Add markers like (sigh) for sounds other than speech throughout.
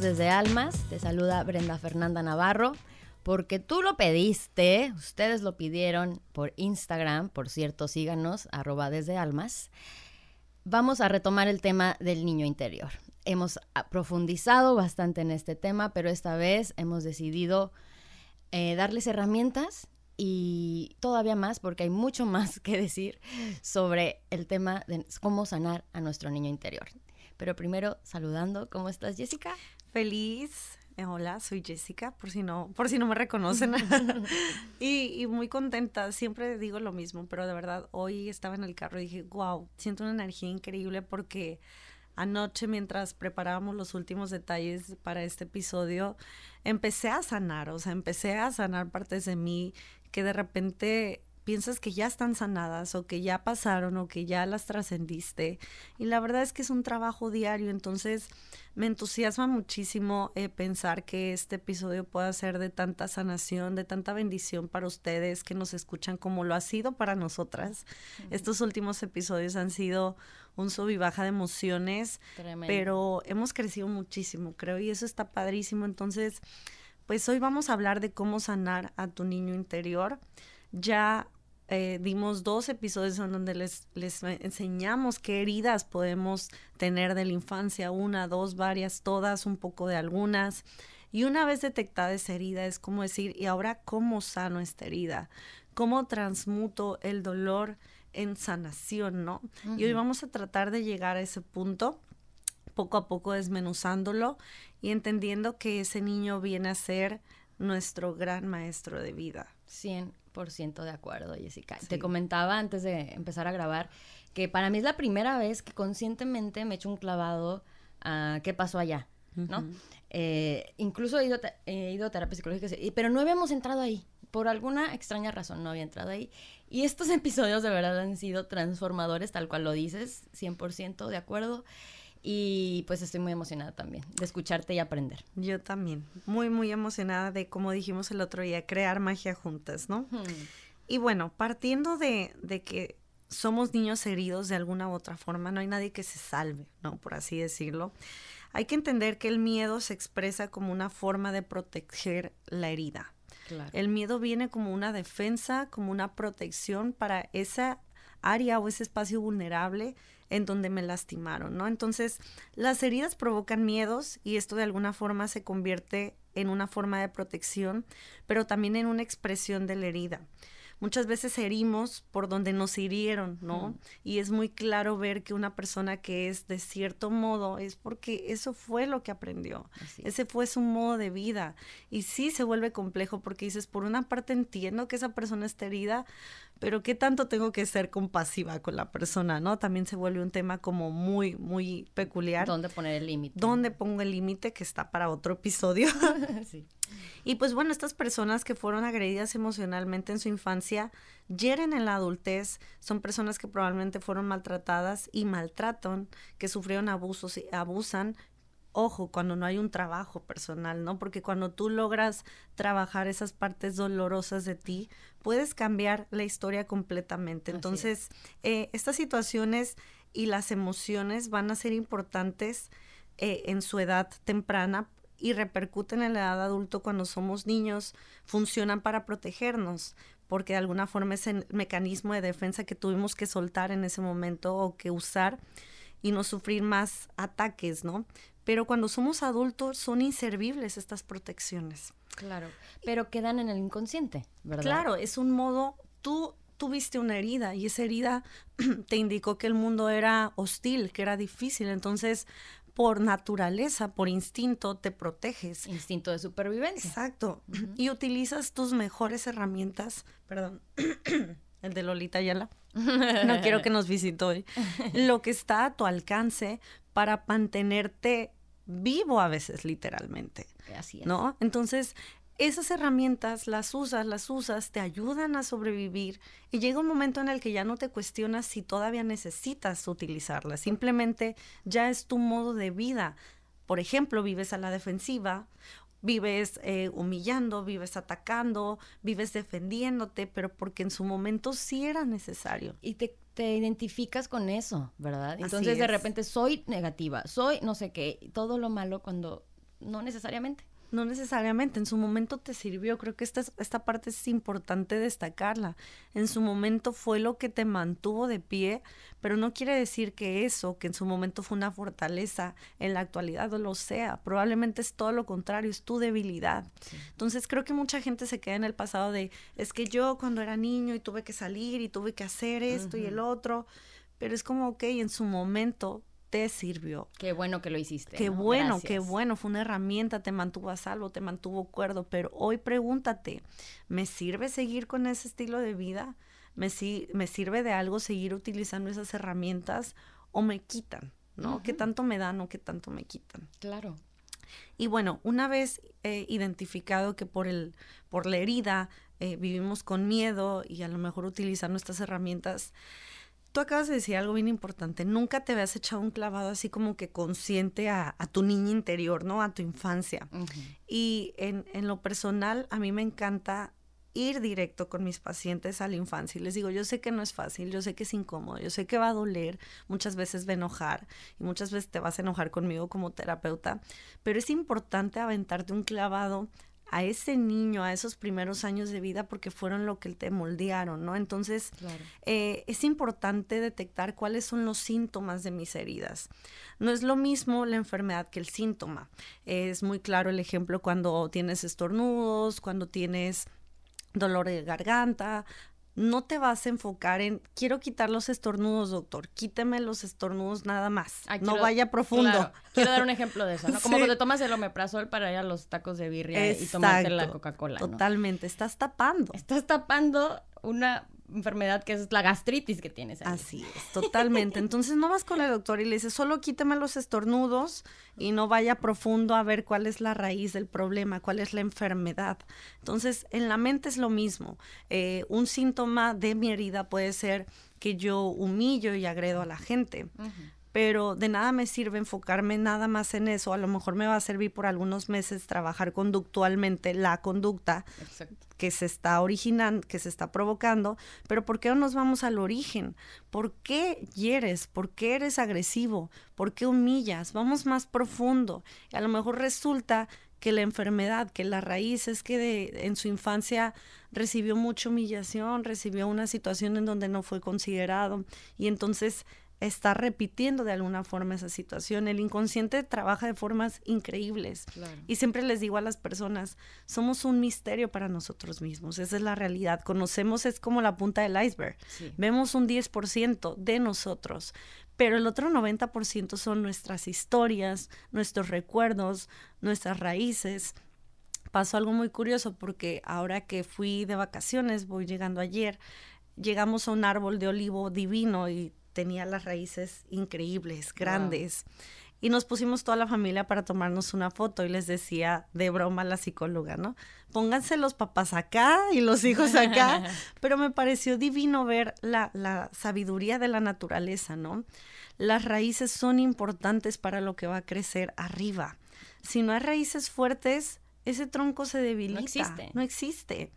desde Almas. Te saluda Brenda Fernanda Navarro. Porque tú lo pediste, ustedes lo pidieron por Instagram, por cierto, síganos, arroba desde Almas. Vamos a retomar el tema del niño interior. Hemos profundizado bastante en este tema, pero esta vez hemos decidido eh, darles herramientas y todavía más, porque hay mucho más que decir sobre el tema de cómo sanar a nuestro niño interior. Pero primero, saludando, ¿cómo estás, Jessica? Feliz. Eh, hola, soy Jessica, por si no, por si no me reconocen. (laughs) (laughs) y, muy contenta, siempre digo lo mismo, pero de verdad, hoy estaba en el carro y dije, wow, siento una energía increíble porque anoche mientras preparábamos los últimos detalles para este episodio, empecé a sanar, o sea, empecé a sanar partes de mí que de repente piensas que ya están sanadas o que ya pasaron o que ya las trascendiste. Y la verdad es que es un trabajo diario, entonces me entusiasma muchísimo eh, pensar que este episodio pueda ser de tanta sanación, de tanta bendición para ustedes que nos escuchan como lo ha sido para nosotras. Estos últimos episodios han sido un sub y baja de emociones, pero hemos crecido muchísimo, creo, y eso está padrísimo. Entonces, pues hoy vamos a hablar de cómo sanar a tu niño interior. Ya eh, dimos dos episodios en donde les, les enseñamos qué heridas podemos tener de la infancia, una, dos, varias, todas, un poco de algunas. Y una vez detectada esa herida, es como decir, ¿y ahora cómo sano esta herida? ¿Cómo transmuto el dolor en sanación, no? Y hoy vamos a tratar de llegar a ese punto, poco a poco desmenuzándolo y entendiendo que ese niño viene a ser nuestro gran maestro de vida. 100 ciento de acuerdo, Jessica. Te comentaba antes de empezar a grabar que para mí es la primera vez que conscientemente me echo un clavado a qué pasó allá, ¿no? Eh, incluso he ido, he ido a terapia psicológica, pero no habíamos entrado ahí. Por alguna extraña razón no había entrado ahí. Y estos (laughs) episodios de verdad han sido transformadores, tal cual lo dices, 100% de acuerdo. Y pues estoy muy emocionada también de escucharte y aprender. Yo también, muy, muy emocionada de, como dijimos el otro día, crear magia juntas, ¿no? Y bueno, partiendo de, de que somos niños heridos de alguna u otra forma, no hay nadie que se salve, ¿no? Por así decirlo. Hay que entender que el miedo se expresa como una forma de proteger la herida. El miedo viene como una defensa, como una protección para esa área o ese espacio vulnerable en donde me lastimaron, ¿no? Entonces, las heridas provocan miedos y esto de alguna forma se convierte en una forma de protección, pero también en una expresión de la herida muchas veces herimos por donde nos hirieron, ¿no? Y es muy claro ver que una persona que es de cierto modo es porque eso fue lo que aprendió, ese fue su modo de vida. Y sí se vuelve complejo porque dices, por una parte entiendo que esa persona está herida, pero ¿qué tanto tengo que ser compasiva con la persona, no? También se vuelve un tema como muy, muy peculiar. ¿Dónde poner el límite? ¿Dónde pongo el límite que está para otro episodio? (laughs) sí. Y pues bueno, estas personas que fueron agredidas emocionalmente en su infancia, hieren en la adultez, son personas que probablemente fueron maltratadas y maltratan, que sufrieron abusos y abusan. Ojo, cuando no hay un trabajo personal, ¿no? Porque cuando tú logras trabajar esas partes dolorosas de ti, puedes cambiar la historia completamente. Entonces, eh, estas situaciones y las emociones van a ser importantes eh, en su edad temprana y repercuten en la edad adulto cuando somos niños, funcionan para protegernos, porque de alguna forma es el mecanismo de defensa que tuvimos que soltar en ese momento o que usar y no sufrir más ataques, ¿no? Pero cuando somos adultos son inservibles estas protecciones. Claro, pero quedan en el inconsciente, ¿verdad? Claro, es un modo, tú tuviste una herida y esa herida (clears throat) te indicó que el mundo era hostil, que era difícil, entonces por naturaleza, por instinto, te proteges. Instinto de supervivencia. Exacto. Y utilizas tus mejores herramientas, perdón, (clears throat) el de Lolita Ayala. No (laughs) quiero que nos visite hoy. Lo que está a tu alcance para mantenerte vivo a veces, literalmente. Así es. ¿No? Entonces, esas herramientas las usas, las usas, te ayudan a sobrevivir y llega un momento en el que ya no te cuestionas si todavía necesitas utilizarlas, simplemente ya es tu modo de vida. Por ejemplo, vives a la defensiva, vives eh, humillando, vives atacando, vives defendiéndote, pero porque en su momento sí era necesario. Y te, identificas con eso, ¿verdad? Entonces de repente soy negativa, soy no sé qué, todo lo malo cuando no necesariamente. No necesariamente, en su momento te sirvió, creo que esta, esta parte es importante destacarla. En su momento fue lo que te mantuvo de pie, pero no quiere decir que eso, que en su momento fue una fortaleza, en la actualidad lo sea. Probablemente es todo lo contrario, es tu debilidad. Entonces creo que mucha gente se queda en el pasado de, es que yo cuando era niño y tuve que salir y tuve que hacer esto y el otro, pero es como, ok, en su momento te sirvió. Qué bueno que lo hiciste. Qué bueno, qué bueno, fue una herramienta, te mantuvo a salvo, te mantuvo cuerdo, pero hoy pregúntate, ¿me sirve seguir con ese estilo de vida? ¿Me, me sirve de algo seguir utilizando esas herramientas o me quitan? ¿No? ¿Qué tanto me dan o qué tanto me quitan? Claro. Y bueno, una vez identificado que por, el, por la herida eh, vivimos con miedo y a lo mejor utilizando estas herramientas, tú acabas de decir algo bien importante. Nunca te habías echado un clavado así como que consciente a, tu niña interior, ¿no? A tu infancia. Y en, en, lo personal, a mí me encanta ir directo con mis pacientes a la infancia y les digo, yo sé que no es fácil, yo sé que es incómodo, yo sé que va a doler, muchas veces va a enojar y muchas veces te vas a enojar conmigo como terapeuta, pero es importante aventarte un clavado a ese niño, a esos primeros años de vida, porque fueron lo que te moldearon, ¿no? Entonces, eh, es importante detectar cuáles son los síntomas de mis heridas. No es lo mismo la enfermedad que el síntoma. Es muy claro el ejemplo cuando tienes estornudos, cuando tienes dolor de garganta, no te vas a enfocar en, quiero quitar los estornudos, doctor, quíteme los estornudos nada más, no vaya profundo. Quiero dar un ejemplo de eso, ¿no? Como (laughs) cuando tomas el omeprazol para ir a los tacos de birria y tomarte la Coca-Cola. Totalmente, estás tapando. Estás tapando una enfermedad que es la gastritis que tienes ahí. Así es, totalmente. Entonces no vas con el doctor y le dices, solo quítame los estornudos y no vaya profundo a ver cuál es la raíz del problema, cuál es la enfermedad. Entonces, en la mente es lo mismo. Eh, un síntoma de mi herida puede ser que yo humillo y agredo a la gente pero de nada me sirve enfocarme nada más en eso. A lo mejor me va a servir por algunos meses trabajar conductualmente la conducta que se está originando, que se está provocando, pero ¿por qué no nos vamos al origen? ¿Por qué hieres? ¿Por qué eres agresivo? ¿Por qué humillas? Vamos más profundo. Y a lo mejor resulta que la enfermedad, que la raíz es que en su infancia recibió mucha humillación, recibió una situación en donde no fue considerado y entonces está repitiendo de alguna forma esa situación. El inconsciente trabaja de formas increíbles. Y siempre les digo a las personas, somos un misterio para nosotros mismos. Esa es la realidad. Conocemos, es como la punta del iceberg. Vemos un 10% de nosotros, pero el otro 90% son nuestras historias, nuestros recuerdos, nuestras raíces. Pasó algo muy curioso porque ahora que fui de vacaciones, voy llegando ayer, llegamos a un árbol de olivo divino y tenía las raíces increíbles, grandes. Y nos pusimos toda la familia para tomarnos una foto y les decía de broma la psicóloga, ¿no? Pónganse los papás acá y los hijos acá. (laughs) Pero me pareció divino ver la, la sabiduría de la naturaleza, ¿no? Las raíces son importantes para lo que va a crecer arriba. Si no hay raíces fuertes, ese tronco se debilita. No existe. No existe.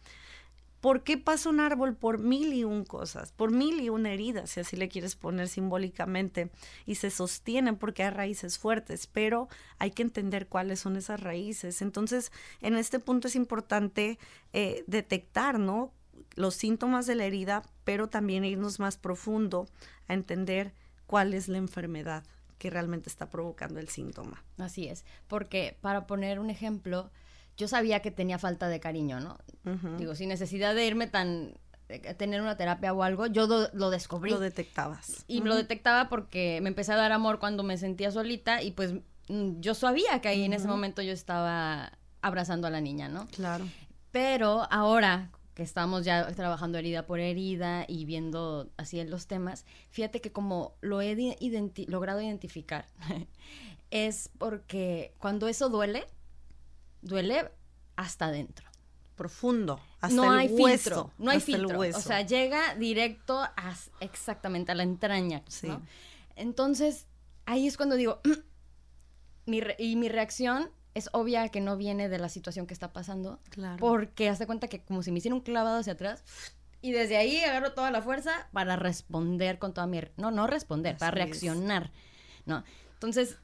¿Por qué pasa un árbol por mil y un cosas, por mil y una heridas, si así le quieres poner simbólicamente? Y se sostienen porque hay raíces fuertes, pero hay que entender cuáles son esas raíces. Entonces, en este punto es importante eh, detectar, ¿no? Los síntomas de la herida, pero también irnos más profundo a entender cuál es la enfermedad que realmente está provocando el síntoma. Así es, porque para poner un ejemplo, yo sabía que tenía falta de cariño, ¿no? Digo, sin necesidad de irme tan tener una terapia o algo, yo lo descubrí. Lo detectabas. Y lo detectaba porque me empecé a dar amor cuando me sentía solita y pues mm, yo sabía que ahí en ese momento yo estaba abrazando a la niña, ¿no? Claro. Pero ahora que estamos ya trabajando herida por herida y viendo así los temas, fíjate que como lo he logrado identificar, (laughs) es porque cuando eso duele, duele hasta adentro. Profundo, hasta no el hay hueso. Filtro, no hay filtro. O sea, llega directo a, exactamente a la entraña. Entonces, ahí es cuando digo, (clears throat) y mi reacción es obvia que no viene de la situación que está pasando. Claro. Porque hace cuenta que como si me hiciera un clavado hacia atrás. (sniffs) Y desde ahí agarro toda la fuerza para responder con toda mi... No, no responder, para reaccionar. ¿no? Entonces,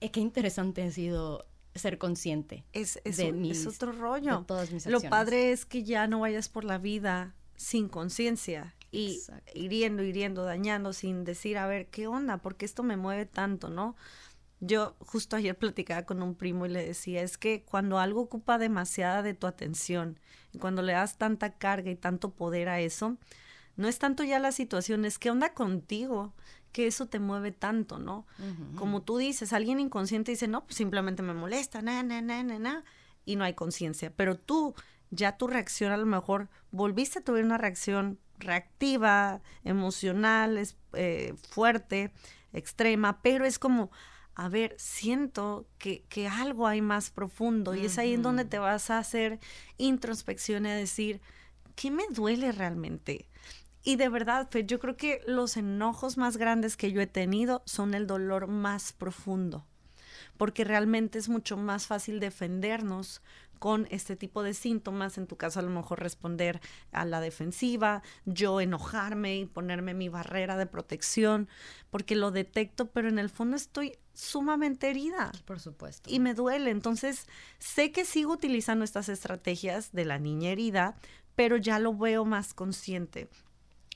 eh, qué interesante ha sido ser consciente. Es, es, de un- mis- es otro rollo. de todas mis Lo acciones. padre es que ya no vayas por la vida sin conciencia y Exacto. hiriendo, hiriendo, dañando, sin decir, a ver, ¿qué onda? ¿Por qué esto me mueve tanto, no? Yo justo ayer platicaba con un primo y le decía, es que cuando algo ocupa demasiada de tu atención y cuando le das tanta carga y tanto poder a eso, no es tanto ya la situación, es qué onda contigo, que eso te mueve tanto, ¿no? Como tú dices, alguien inconsciente dice, no, pues simplemente me molesta, na, na, na, na, na, y no hay conciencia. Pero tú, ya tu reacción a lo mejor, volviste a tener una reacción reactiva, emocional, es, eh, fuerte, extrema, pero es como, a ver, siento que, que algo hay más profundo y es ahí en donde te vas a hacer introspección y a decir, ¿qué me duele realmente? Y de verdad, Fer, yo creo que los enojos más grandes que yo he tenido son el dolor más profundo, porque realmente es mucho más fácil defendernos con este tipo de síntomas, en tu caso a lo mejor responder a la defensiva, yo enojarme y ponerme mi barrera de protección, porque lo detecto, pero en el fondo estoy sumamente herida Por supuesto. y me duele. Entonces, sé que sigo utilizando estas estrategias de la niña herida, pero ya lo veo más consciente.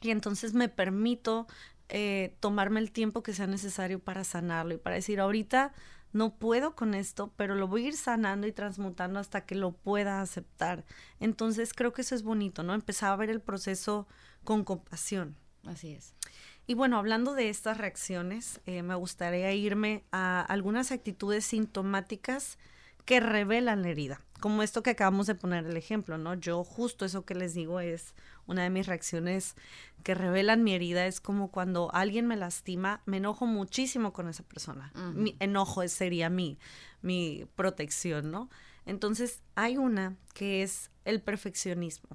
Y entonces me permito eh, tomarme el tiempo que sea necesario para sanarlo y para decir, ahorita no puedo con esto, pero lo voy a ir sanando y transmutando hasta que lo pueda aceptar. Entonces, creo que eso es bonito, ¿no? Empezar a ver el proceso con compasión. Así es. Y bueno, hablando de estas reacciones, eh, me gustaría irme a algunas actitudes sintomáticas que revelan la herida, como esto que acabamos de poner el ejemplo, ¿no? Yo justo eso que les digo es una de mis reacciones que revelan mi herida, es como cuando alguien me lastima, me enojo muchísimo con esa persona. Mi enojo es- sería mi, mi protección, ¿no? Entonces, hay una que es el perfeccionismo.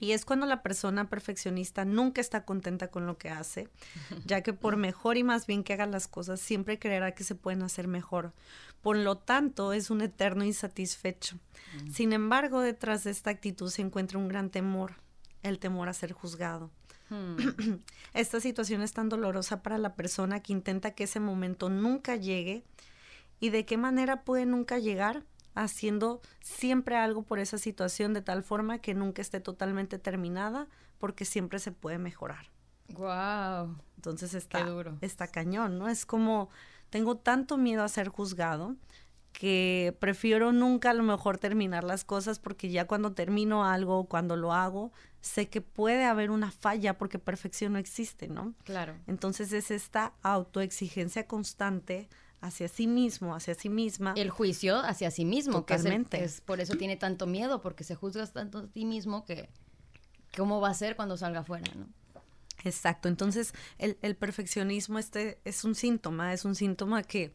Y es cuando la persona perfeccionista nunca está contenta con lo que hace, (laughs) ya que por mejor y más bien que haga las cosas, siempre creerá que se pueden hacer mejor. Por lo tanto, es un eterno insatisfecho. Sin embargo, detrás de esta actitud se encuentra un gran temor, el temor a ser juzgado. Hmm. (clears throat) Esta situación es tan dolorosa para la persona que intenta que ese momento nunca llegue. ¿Y de qué manera puede nunca llegar? Haciendo siempre algo por esa situación de tal forma que nunca esté totalmente terminada porque siempre se puede mejorar. Wow. Entonces está, Qué duro. está cañón, ¿no? Es como, tengo tanto miedo a ser juzgado que prefiero nunca a lo mejor terminar las cosas porque ya cuando termino algo, cuando lo hago, sé que puede haber una falla porque perfección no existe, ¿no? Claro. Entonces es esta autoexigencia constante hacia sí mismo, hacia sí misma. El juicio hacia sí mismo, que es, el- Totalmente. es por eso tiene tanto miedo, porque se juzgas tanto a ti mismo que cómo va a ser cuando salga afuera, ¿no? Exacto. Entonces el, el perfeccionismo este es un síntoma, es un síntoma que,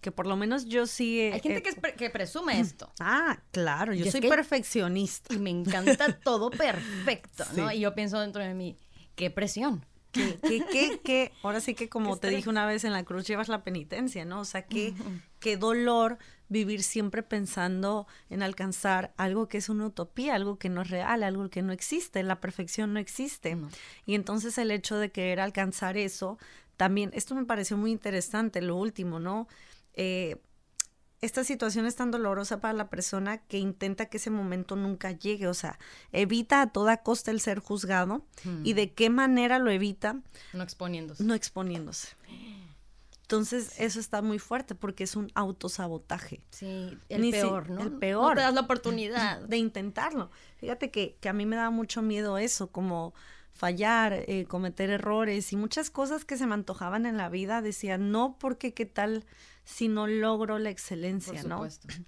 que por lo menos yo sí... he- Hay gente que, es pre- que presume esto. Ah, claro, yo soy perfeccionista. Y me encanta (laughs) todo perfecto, ¿no? Y yo pienso dentro de mí, qué presión. que, que, que, que, ahora sí que (laughs) como Qué te dije una vez en la cruz llevas la penitencia, ¿no? O sea, que, qué dolor vivir siempre pensando en alcanzar algo que es una utopía, algo que no es real, algo que no existe, la perfección no existe. No. Y entonces el hecho de querer alcanzar eso, también, esto me pareció muy interesante, lo último, ¿no? Eh, esta situación es tan dolorosa para la persona que intenta que ese momento nunca llegue, o sea, evita a toda costa el ser juzgado y de qué manera lo evita, No exponiéndose. no exponiéndose. Entonces, eso está muy fuerte porque es un autosabotaje Sí, el Ni si- peor, ¿no? el No peor. te das la oportunidad. (laughs) de intentarlo. Fíjate que, que a mí me da mucho miedo eso, como fallar, eh, cometer errores y muchas cosas que se me antojaban en la vida. Decía, no, porque qué tal si no logro la Por excelencia, ¿no? supuesto. (clears throat)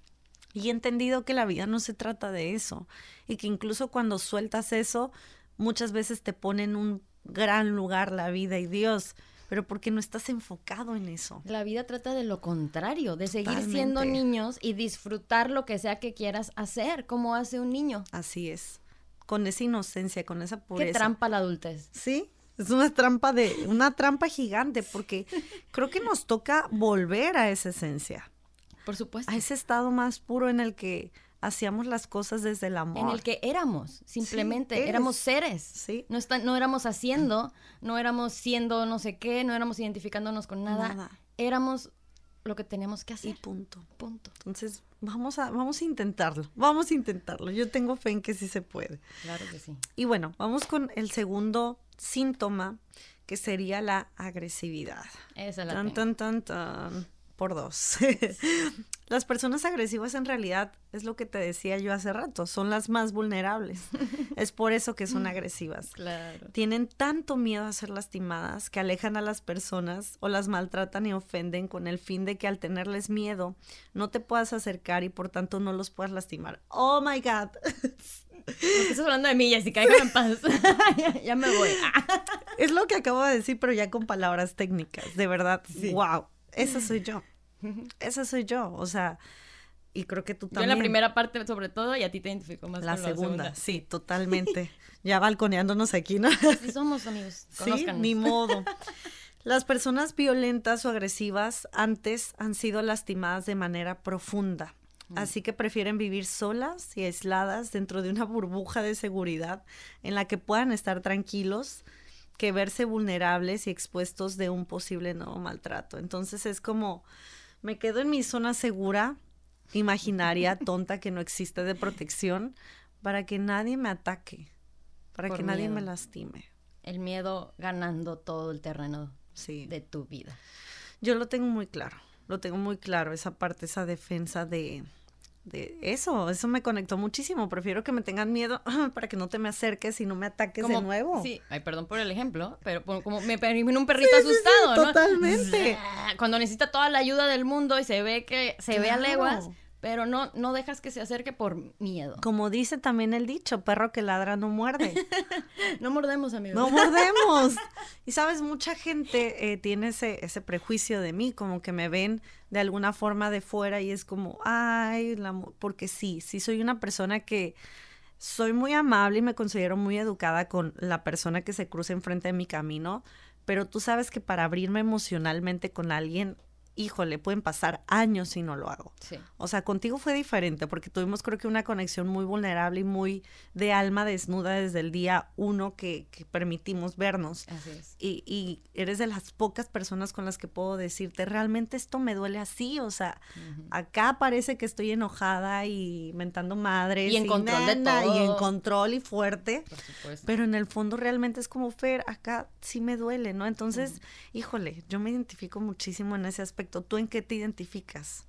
Y he entendido que la vida no se trata de eso y que incluso cuando sueltas eso, muchas veces te pone en un gran lugar la vida y Dios, pero porque no estás enfocado en eso. La vida trata de lo contrario, de seguir siendo niños y disfrutar lo que sea que quieras hacer, como hace un niño. Así es, con esa inocencia, con esa Qué pureza. trampa la adultez. Sí, es una trampa de una trampa gigante porque creo que nos toca volver a esa esencia, Por supuesto. a ese estado más puro en el que hacíamos las cosas desde el amor. En el que éramos, simplemente, éramos seres. Sí. No, está- no éramos haciendo, no éramos siendo no sé qué, no éramos identificándonos con nada. Nada. Éramos lo que teníamos que Y hacer. punto. Punto. Entonces, vamos a, vamos a intentarlo. Vamos a intentarlo. Yo tengo fe en que sí se puede. Claro que sí. Y bueno, vamos con el segundo síntoma, que sería la agresividad. Esa la Tan, tan, tan, tan. Por dos. (laughs) las personas agresivas en realidad es lo que te decía yo hace rato, son las más vulnerables. (laughs) es por eso que son agresivas. Claro. Tienen tanto miedo a ser lastimadas que alejan a las personas o las maltratan y ofenden con el fin de que al tenerles miedo no te puedas acercar y por tanto no los puedas lastimar. Oh my God. ¿Por qué estás hablando de mí, Jessica? Déjame en paz. ya, (laughs) ya me voy. Es lo que acabo de decir, pero ya con palabras técnicas. De verdad, wow. Esa soy yo. Esa soy yo. O sea, y creo que tú Yo también. en la primera parte, sobre todo, y a ti te identifico más La con segunda, sí, (laughs) totalmente. Ya balconeándonos aquí, ¿no? Así somos, amigos. Sí, ni modo. (laughs) Las personas violentas o agresivas antes han sido lastimadas de manera profunda. Así que prefieren vivir solas y aisladas dentro de una burbuja de seguridad en la que puedan estar tranquilos que verse vulnerables y expuestos de un posible nuevo maltrato. Entonces es como, me quedo en mi zona segura, imaginaria, (laughs) tonta, que no existe de protección, para que nadie me ataque, para Por que nadie me lastime. El miedo ganando todo el terreno Sí. de tu vida. Yo lo tengo muy claro, lo tengo muy claro, esa parte, esa defensa de, de eso, eso me conectó muchísimo. Prefiero que me tengan miedo (laughs) para que no te me acerques y no me ataques de nuevo. Sí, ay, perdón por el ejemplo, pero como me imagino un perrito asustado, ¿no? totalmente. (laughs) Cuando necesita toda la ayuda del mundo y se ve que se ve a leguas, pero no, no dejas que se acerque por miedo. Como dice también el dicho, perro que ladra no muerde. (laughs) No mordemos, amigos. No mordemos. Y sabes, mucha gente eh, tiene ese, ese prejuicio de mí, como que me ven de alguna forma de fuera y es como, ay, la mu-", porque sí, sí soy una persona que soy muy amable y me considero muy educada con la persona que se cruza enfrente de mi camino, pero tú sabes que para abrirme emocionalmente con alguien, híjole, pueden pasar años si no lo hago. Sí. O sea, contigo fue diferente porque tuvimos creo que una conexión muy vulnerable y muy de alma desnuda desde el día uno que, que permitimos vernos. Así es. Y, y eres de las pocas personas con las que puedo decirte, realmente esto me duele así. O sea, acá parece que estoy enojada y mentando madres. Y en control de nada, Y en todo. control y fuerte. Por supuesto. Pero en el fondo realmente es como, Fer, acá sí me duele, ¿no? Entonces, híjole, yo me identifico muchísimo en ese aspecto. ¿Tú en qué te identificas?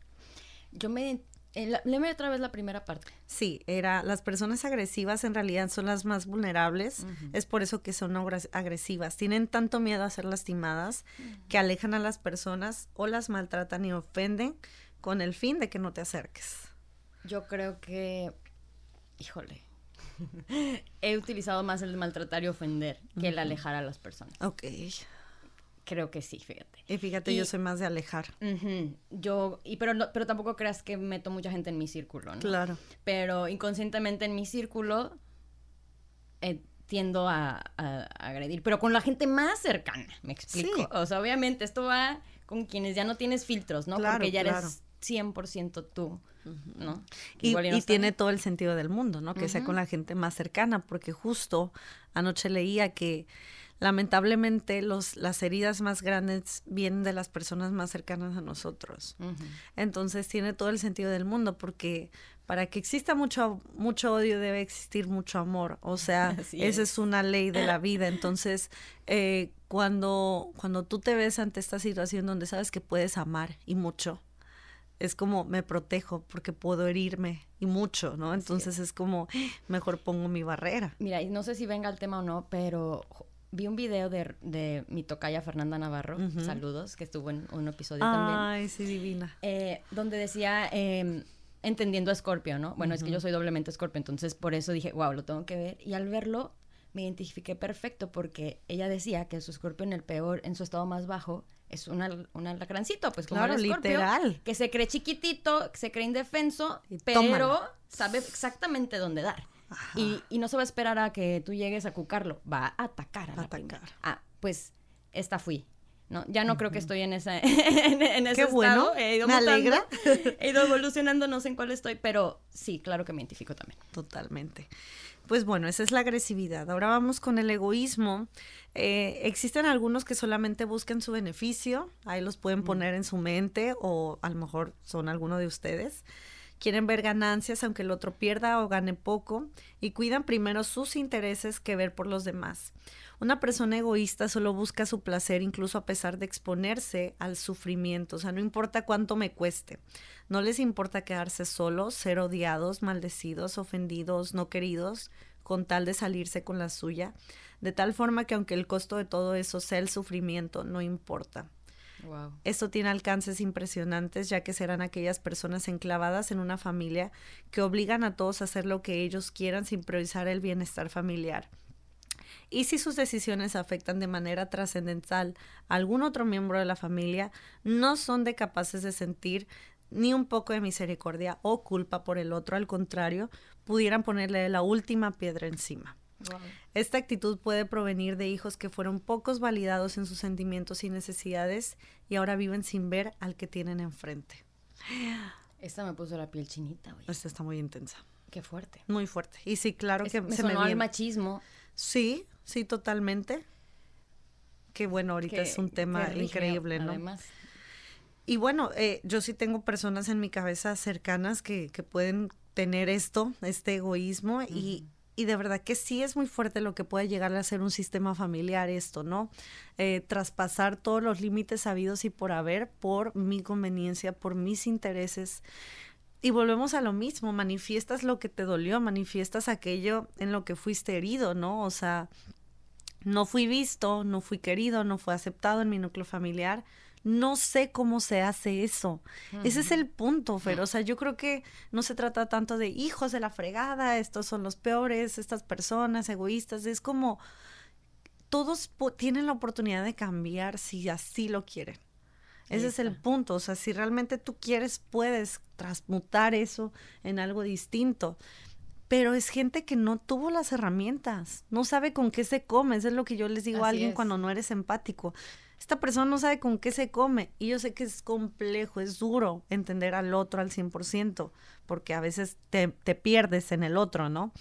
Yo me... eh, la- léeme otra vez la primera parte. Sí, era las personas agresivas en realidad son las más vulnerables, Ujú. es por eso que son agres- agresivas. Tienen tanto miedo a ser lastimadas que alejan a las personas o las maltratan y ofenden con el fin de que no te acerques. Yo creo que... Híjole. (laughs) He utilizado más el maltratar y ofender que el alejar a las personas. Ok. Creo que sí, fíjate. Y fíjate, Y- yo soy más de alejar. Yo, y pero, no- pero tampoco creas que meto mucha gente en mi círculo, ¿no? Claro. Pero inconscientemente en mi círculo eh, tiendo a, a- a agredir, pero con la gente más cercana, me explico. Sí. O sea, obviamente esto va con quienes ya no tienes filtros, ¿no? Claro, Porque ya claro. eres 100% tú, ¿no? Y, no tiene todo el sentido del mundo, ¿no? Que sea con la gente más cercana, porque justo anoche leía que lamentablemente los, las heridas más grandes vienen de las personas más cercanas a nosotros. Entonces tiene todo el sentido del mundo, porque para que exista mucho, mucho odio debe existir mucho amor. O sea, (laughs) Así esa es. es una ley de la vida. Entonces, eh, cuando, cuando tú te ves ante esta situación donde sabes que puedes amar y mucho, es como me protejo porque puedo herirme y mucho, ¿no? Entonces es como mejor pongo mi barrera. Mira, y no sé si venga el tema o no, pero vi un video de, de mi tocaya Fernanda Navarro, saludos, que estuvo en un episodio también. Ay, sí, divina. eh, donde decía, eh, entendiendo a Scorpio, ¿no? Bueno, es que yo soy doblemente Scorpio, entonces por eso dije, wow, lo tengo que ver. Y al verlo, me identifiqué perfecto porque ella decía que su Scorpio en el peor, en su estado más bajo, es un, al- un alacrancito, pues como Claro, el Scorpio, literal. que se cree chiquitito, que se cree indefenso, Y pero tómala. sabe exactamente dónde dar. Y, y no se va a esperar a que tú llegues a cucarlo, va a atacar a la Atacar. primera. Ah, pues esta fui. ¿no? Ya no creo que estoy en, esa, (laughs) en, ese Qué bueno, He ido me alegra. He ido evolucionando, no sé en cuál estoy, pero sí, claro que me identifico también. Totalmente. Pues bueno, esa es la agresividad. Ahora vamos con el egoísmo. Eh, existen algunos que solamente buscan su beneficio, ahí los pueden poner en su mente o a lo mejor son alguno de ustedes. Quieren ver ganancias aunque el otro pierda o gane poco y cuidan primero sus intereses que ver por los demás. Una persona egoísta solo busca su placer incluso a pesar de exponerse al sufrimiento, o sea, no importa cuánto me cueste. No les importa quedarse solos, ser odiados, maldecidos, ofendidos, no queridos, con tal de salirse con la suya, de tal forma que aunque el costo de todo eso sea el sufrimiento, no importa. Esto tiene alcances impresionantes, ya que serán aquellas personas enclavadas en una familia que obligan a todos a hacer lo que ellos quieran sin priorizar el bienestar familiar. Y si sus decisiones afectan de manera trascendental a algún otro miembro de la familia, no son de capaces de sentir ni un poco de misericordia o culpa por el otro, al contrario, pudieran ponerle la última piedra encima. Esta actitud puede provenir de hijos que fueron pocos validados en sus sentimientos y necesidades y ahora viven sin ver al que tienen enfrente. Esta me puso la piel chinita. Esta está muy intensa. Qué fuerte. Muy fuerte. Y sí, claro que me se sonó me machismo. Sí, sí, totalmente. Qué bueno, ahorita es un tema increíble, ¿no? Además. Y bueno, eh, yo sí tengo personas en mi cabeza cercanas que, que pueden tener esto, este egoísmo, y, y, de verdad que sí es muy fuerte lo que puede llegar a ser un sistema familiar esto, ¿no? Eh, traspasar todos los límites sabidos y por haber, por mi conveniencia, por mis intereses. Y volvemos a lo mismo, manifiestas lo que te dolió, manifiestas aquello en lo que fuiste herido, ¿no? O sea, no fui visto, no fui querido, no fue aceptado en mi núcleo familiar. No sé cómo se hace eso. Ese es el punto, Fer. O sea, yo creo que no se trata tanto de hijos de la fregada, estos son los peores, estas personas egoístas. Es como todos tienen la oportunidad de cambiar si así lo quieren. Ese es el punto. O sea, si realmente tú quieres, puedes transmutar eso en algo distinto. Pero es gente que no tuvo las herramientas, no sabe con qué se come. Eso es lo que yo les digo a alguien cuando no eres empático. Esta persona no sabe con qué se come. Y yo sé que es complejo, es duro entender al otro al 100%, porque a veces te, pierdes en el otro, ¿no?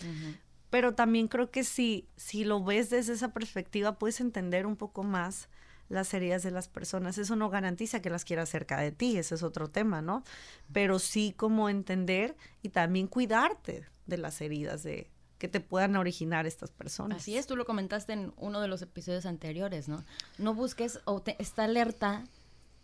Pero también creo que si, si lo ves desde esa perspectiva, puedes entender un poco más las heridas de las personas. Eso no garantiza que las quieras cerca de ti, ese es otro tema, ¿no? Pero sí como entender y también cuidarte de las heridas de que te puedan originar estas personas. Así es, tú lo comentaste en uno de los episodios anteriores, ¿no? No busques o te, está alerta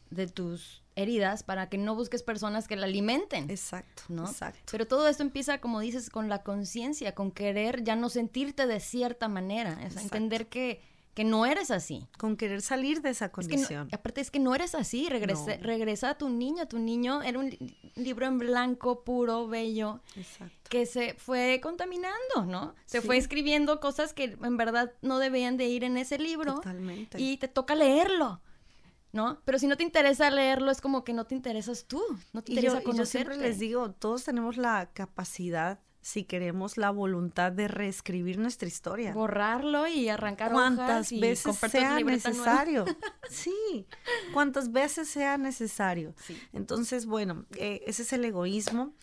de tus heridas para que no busques personas que la alimenten. Exacto, ¿no? Exacto. Pero todo esto empieza, como dices, con la conciencia, con querer ya no sentirte de cierta manera, es entender que que no eres así. Con querer salir de esa condición. aparte es que no eres así, regresa a tu niño, tu niño era un libro en blanco, puro, bello, que se fue contaminando, ¿no? Se fue escribiendo cosas que en verdad no debían de ir en ese libro. Totalmente. Y te toca leerlo. ¿no? Pero si no te interesa leerlo, es como que no te interesas tú, no te interesa yo, yo siempre les digo, todos tenemos la capacidad si queremos la voluntad de reescribir nuestra historia. Borrarlo y arrancar cuántas veces sea necesario. (laughs) sí, cuántas veces sea necesario. Entonces, bueno, eh, ese es el egoísmo.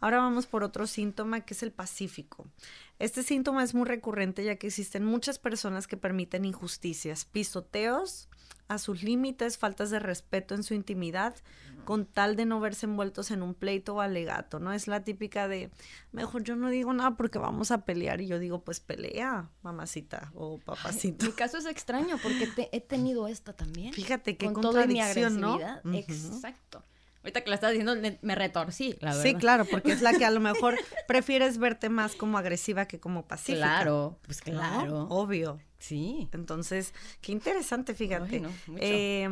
Ahora vamos por otro síntoma que es el pacífico. Este síntoma es muy recurrente ya que existen muchas personas que permiten injusticias, pisoteos a sus límites, faltas de respeto en su intimidad, con tal de no verse envueltos en un pleito o alegato, ¿no? Es la típica de, mejor yo no digo nada porque vamos a pelear y yo digo, pues pelea, mamacita o papacito. mi caso es extraño porque he tenido esta también. Fíjate qué con contradicción, ¿no? Exacto. Ahorita que la estás diciendo, me retorcí, la verdad. Sí, claro, porque es la que a lo (laughs) mejor prefieres verte más como agresiva que como pacífica. Claro, pues claro. Obvio. Sí. Entonces, qué interesante, fíjate. eh,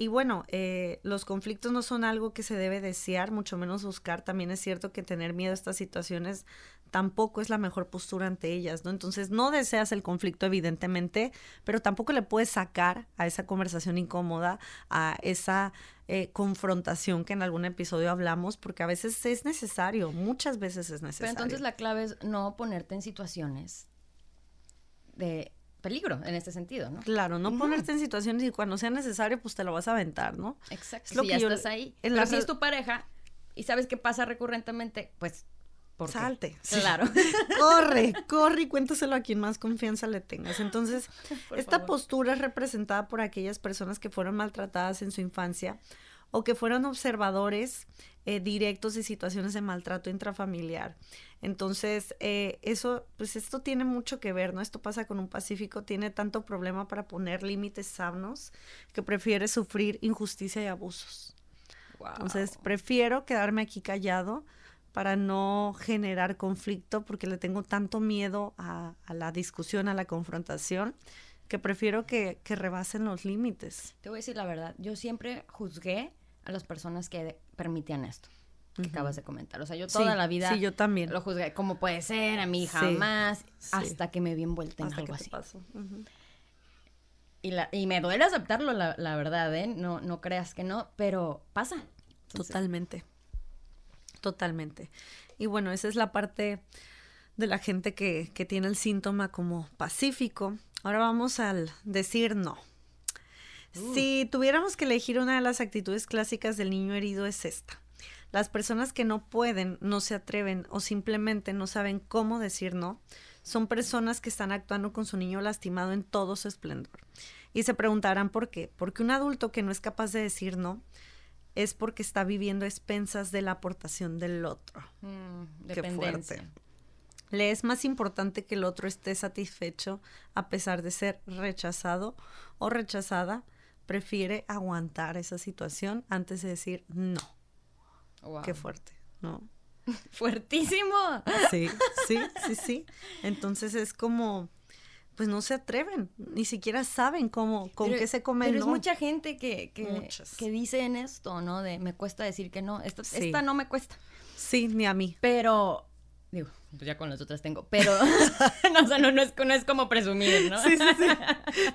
y bueno, eh, los conflictos no son algo que se debe desear, mucho menos buscar. También es cierto que tener miedo a estas situaciones tampoco es la mejor postura ante ellas, ¿no? Entonces, no deseas el conflicto, evidentemente, pero tampoco le puedes sacar a esa conversación incómoda, a esa eh, confrontación que en algún episodio hablamos, porque a veces es necesario, muchas veces es necesario. Pero entonces la clave es no ponerte en situaciones de peligro en este sentido, ¿no? Claro, no ponerte en situaciones y cuando sea necesario, pues te lo vas a aventar, ¿no? Exacto. Es lo si que ya yo- estás ahí. en Pero si es tu pareja y sabes que pasa recurrentemente, pues. Salte. Claro. (laughs) corre, corre y cuéntaselo a quien más confianza le tengas. Entonces, (laughs) Por esta favor. postura es representada por aquellas personas que fueron maltratadas en su infancia o que fueron observadores eh, directos de situaciones de maltrato intrafamiliar. Entonces, eh, eso, pues esto tiene mucho que ver, ¿no? Esto pasa con un pacífico, tiene tanto problema para poner límites sanos que prefiere sufrir injusticia y abusos. Wow. Entonces, prefiero quedarme aquí callado para no generar conflicto porque le tengo tanto miedo a, a la discusión, a la confrontación, que prefiero que, que rebasen los límites. Te voy a decir la verdad. Yo siempre juzgué a las personas que permitían esto que acabas de comentar. O sea, yo toda Sí, la vida Sí, yo también. lo juzgué. ¿Cómo puede ser? A mí jamás. sí. Hasta que me vi envuelta en Hasta algo que te así. Y, la, y me duele aceptarlo, la, la verdad, ¿eh? No, no creas que no, pero pasa. Entonces, Totalmente. Totalmente. Y bueno, esa es la parte de la gente que, que tiene el síntoma como pacífico. Ahora vamos al decir no. Si tuviéramos que elegir una de las actitudes clásicas del niño herido es esta. Las personas que no pueden, no se atreven o simplemente no saben cómo decir no, son personas que están actuando con su niño lastimado en todo su esplendor. Y se preguntarán por qué. Porque un adulto que no es capaz de decir no es porque está viviendo expensas de la aportación del otro. mm, Qué fuerte. Le es más importante que el otro esté satisfecho a pesar de ser rechazado o rechazada. Prefiere aguantar esa situación antes de decir no. Wow. Qué fuerte, ¿no? (laughs) Fuertísimo. Sí, sí, sí, sí. Entonces es como, pues no se atreven, ni siquiera saben cómo, con Pero- qué se comen. Pero es mucha gente que, que, que dice en esto, ¿no? De me cuesta decir que no. Esta, Sí. esta no me cuesta. Sí, ni a mí. Pero, digo, pues ya con las otras tengo. Pero, (laughs) no, o sea, no, no es, no es como presumir, ¿no? Sí, sí, sí.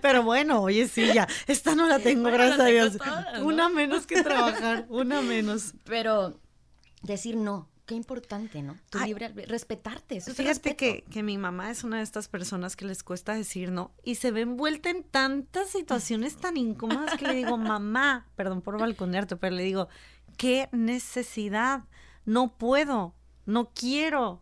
Pero bueno, oye, sí, ya. Esta no la tengo, Bueno, gracias a Dios. todas, ¿no? Una menos que trabajar, una menos. Pero decir no, qué importante, ¿no? Tu Ay. libre respetarte. Eso Fíjate que, que mi mamá es una de estas personas que les cuesta decir no y se ve envuelta en tantas situaciones tan incómodas que le digo, mamá, perdón por balconearte, pero le digo, qué necesidad, no puedo, no quiero.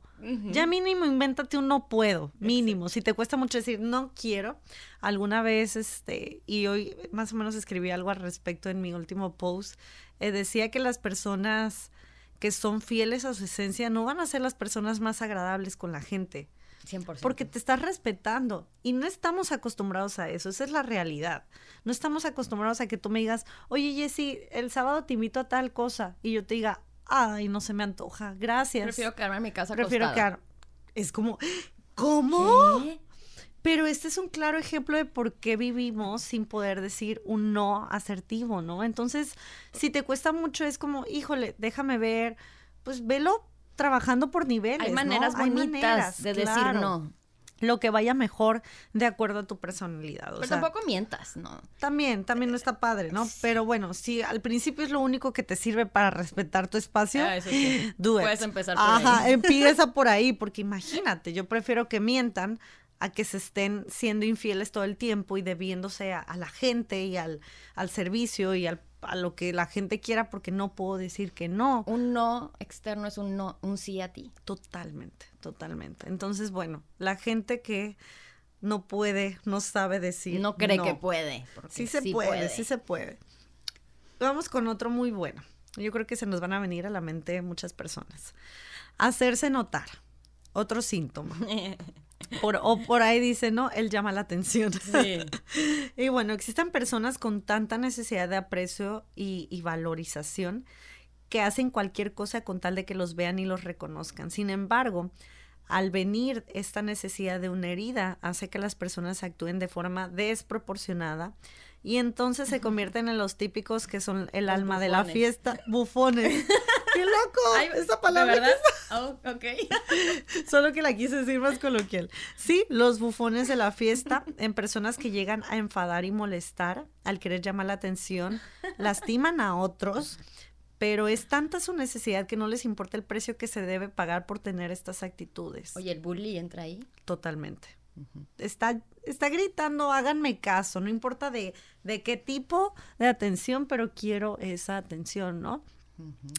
Ya mínimo invéntate un no puedo, mínimo. Si te cuesta mucho decir no quiero, alguna vez, este, y hoy más o menos escribí algo al respecto en mi último post, eh, decía que las personas que son fieles a su esencia no van a ser las personas más agradables con la gente, 100%. porque te estás respetando y no estamos acostumbrados a eso, esa es la realidad. No estamos acostumbrados a que tú me digas, oye Jessy, el sábado te invito a tal cosa y yo te diga, ay, no se me antoja, gracias. Prefiero quedarme en mi casa Prefiero acostada. quedar. Es como, ¿cómo? ¿Qué? Pero este es un claro ejemplo de por qué vivimos sin poder decir un no asertivo, ¿no? Entonces, si te cuesta mucho, es como, híjole, déjame ver, pues velo trabajando por niveles. Hay ¿no? maneras Hay bonitas maneras, de decir no. Lo que vaya mejor de acuerdo a tu personalidad. O Pero sea, tampoco mientas, ¿no? también, también no está padre, ¿no? Pero bueno, si al principio es lo único que te sirve para respetar tu espacio, Ah, eso sí. do it. Puedes empezar por Ajá, ahí. empieza por ahí, porque imagínate, yo prefiero que mientan a que se estén siendo infieles todo el tiempo y debiéndose a, a la gente y al, al servicio y al, a lo que la gente quiera porque no puedo decir que no. Un no externo es un no, un sí a ti. Totalmente, totalmente. Entonces, bueno, la gente que no puede, no sabe decir. no cree que puede. Sí se puede, sí se puede. Vamos con otro muy bueno. Yo creo que se nos van a venir a la mente muchas personas. Hacerse notar. Otro síntoma. (laughs) Por, o por ahí dice, ¿no? Él llama la atención. Sí. (laughs) Y bueno, existen personas con tanta necesidad de aprecio y, y valorización que hacen cualquier cosa con tal de que los vean y los reconozcan. Sin embargo, al venir esta necesidad de una herida, hace que las personas actúen de forma desproporcionada y entonces se convierten en los típicos que son el Los alma de la fiesta, bufones. (laughs) ¡Qué loco! Ay, Esa ¿de palabra verdad? (laughs) Oh, ok. (laughs) Solo que la quise decir más coloquial. Sí, los bufones de la fiesta, en personas que llegan a enfadar y molestar, al querer llamar la atención, lastiman a otros, pero es tanta su necesidad que no les importa el precio que se debe pagar por tener estas actitudes. Oye, el bully entra ahí. Totalmente, está, está gritando, háganme caso, no importa de, de qué tipo de atención, pero quiero esa atención, ¿no?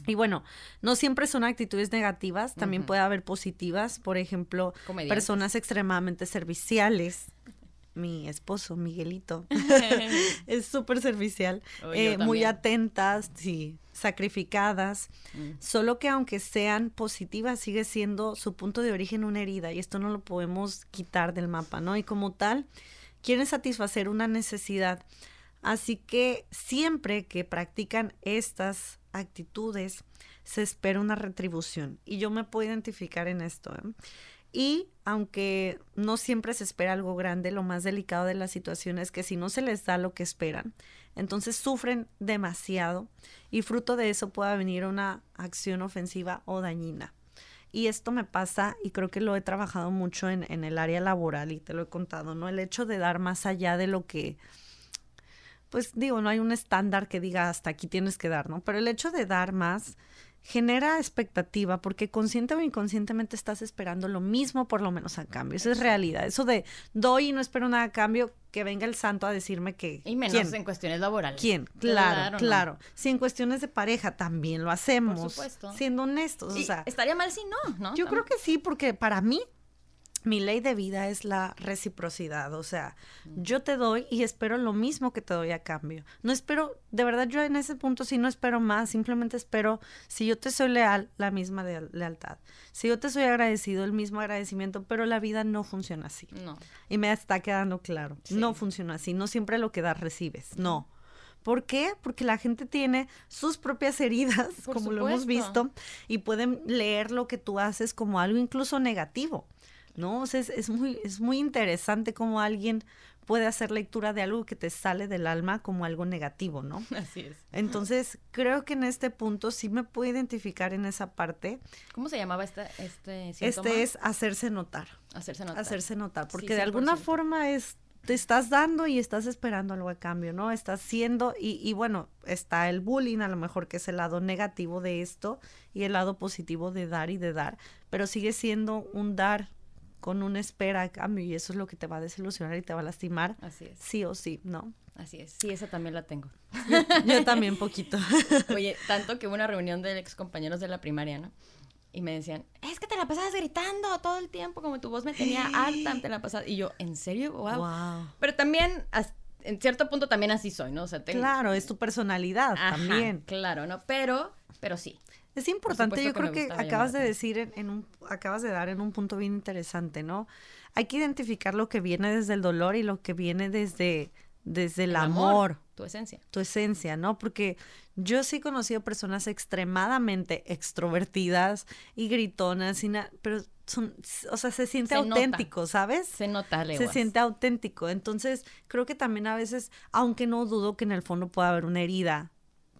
Y bueno, no siempre son actitudes negativas, también puede haber positivas, por ejemplo, personas extremadamente serviciales. Mi esposo, Miguelito, (laughs) es súper servicial, oh, eh, muy atentas, sí, sacrificadas, mm. solo que aunque sean positivas, sigue siendo su punto de origen una herida y esto no lo podemos quitar del mapa, ¿no? Y como tal, quieren satisfacer una necesidad. Así que siempre que practican estas actitudes, se espera una retribución. Y yo me puedo identificar en esto. ¿eh? Y aunque no siempre se espera algo grande, lo más delicado de la situación es que si no se les da lo que esperan, entonces sufren demasiado y fruto de eso pueda venir una acción ofensiva o dañina. Y esto me pasa y creo que lo he trabajado mucho en, en el área laboral y te lo he contado, ¿no? El hecho de dar más allá de lo que pues digo, no hay un estándar que diga hasta aquí tienes que dar, ¿no? Pero el hecho de dar más genera expectativa porque consciente o inconscientemente estás esperando lo mismo por lo menos a cambio. Eso es realidad. Eso de doy y no espero nada a cambio, que venga el santo a decirme que... Y menos en cuestiones laborales. ¿Quién? Claro, claro. Si en cuestiones de pareja también lo hacemos. Por supuesto. Siendo honestos. o sea, estaría mal si no, ¿no? Yo creo que sí, porque para mí mi ley de vida es la reciprocidad, o sea, yo te doy y espero lo mismo que te doy a cambio. No espero, de verdad yo en ese punto sí no espero más, simplemente espero, si yo te soy leal, la misma lealtad. Si yo te soy agradecido, el mismo agradecimiento, pero la vida no funciona así. No. Y me está quedando claro, no funciona así, no siempre lo que das recibes, no. ¿Por qué? Porque la gente tiene sus propias heridas, como lo hemos visto, y pueden leer lo que tú haces como algo incluso negativo. ¿No? O sea, es, muy, es muy interesante cómo alguien puede hacer lectura de algo que te sale del alma como algo negativo, ¿no? (laughs) Así es. Entonces, creo que en este punto sí me puedo identificar en esa parte. ¿Cómo se llamaba este, este síntoma? Este es hacerse notar. Hacerse notar. Hacerse notar, porque de alguna forma es te estás dando y estás esperando algo a cambio, ¿no? Estás siendo, y, y, bueno, está el bullying, a lo mejor que es el lado negativo de esto, y el lado positivo de dar y de dar, pero sigue siendo un dar con una espera a cambio y eso es lo que te va a desilusionar y te va a lastimar. Así es. Sí o sí, ¿no? Así es. Sí, esa también la tengo. Yo, también poquito. (laughs) Oye, tanto que hubo una reunión de ex compañeros de la primaria, ¿no? Y me decían, es que te la pasabas gritando todo el tiempo, como tu voz me tenía (gasps) harta, te la pasabas. Y yo, ¿en serio? Wow. wow. Pero también, en cierto punto también así soy, ¿no? O sea, Claro, es tu personalidad también. Claro, ¿no? Pero, pero sí. Es importante, yo creo que acabas de decir en, un, acabas de dar en un punto bien interesante, ¿no? Hay que identificar lo que viene desde el dolor y lo que viene desde, desde el, amor, Tu esencia. Tu esencia, ¿no? Porque yo sí he conocido personas extremadamente extrovertidas y gritonas, y pero son, o sea, se siente auténtico, ¿sabes? Se nota, Se siente auténtico. Entonces, creo que también a veces, aunque no dudo que en el fondo pueda haber una herida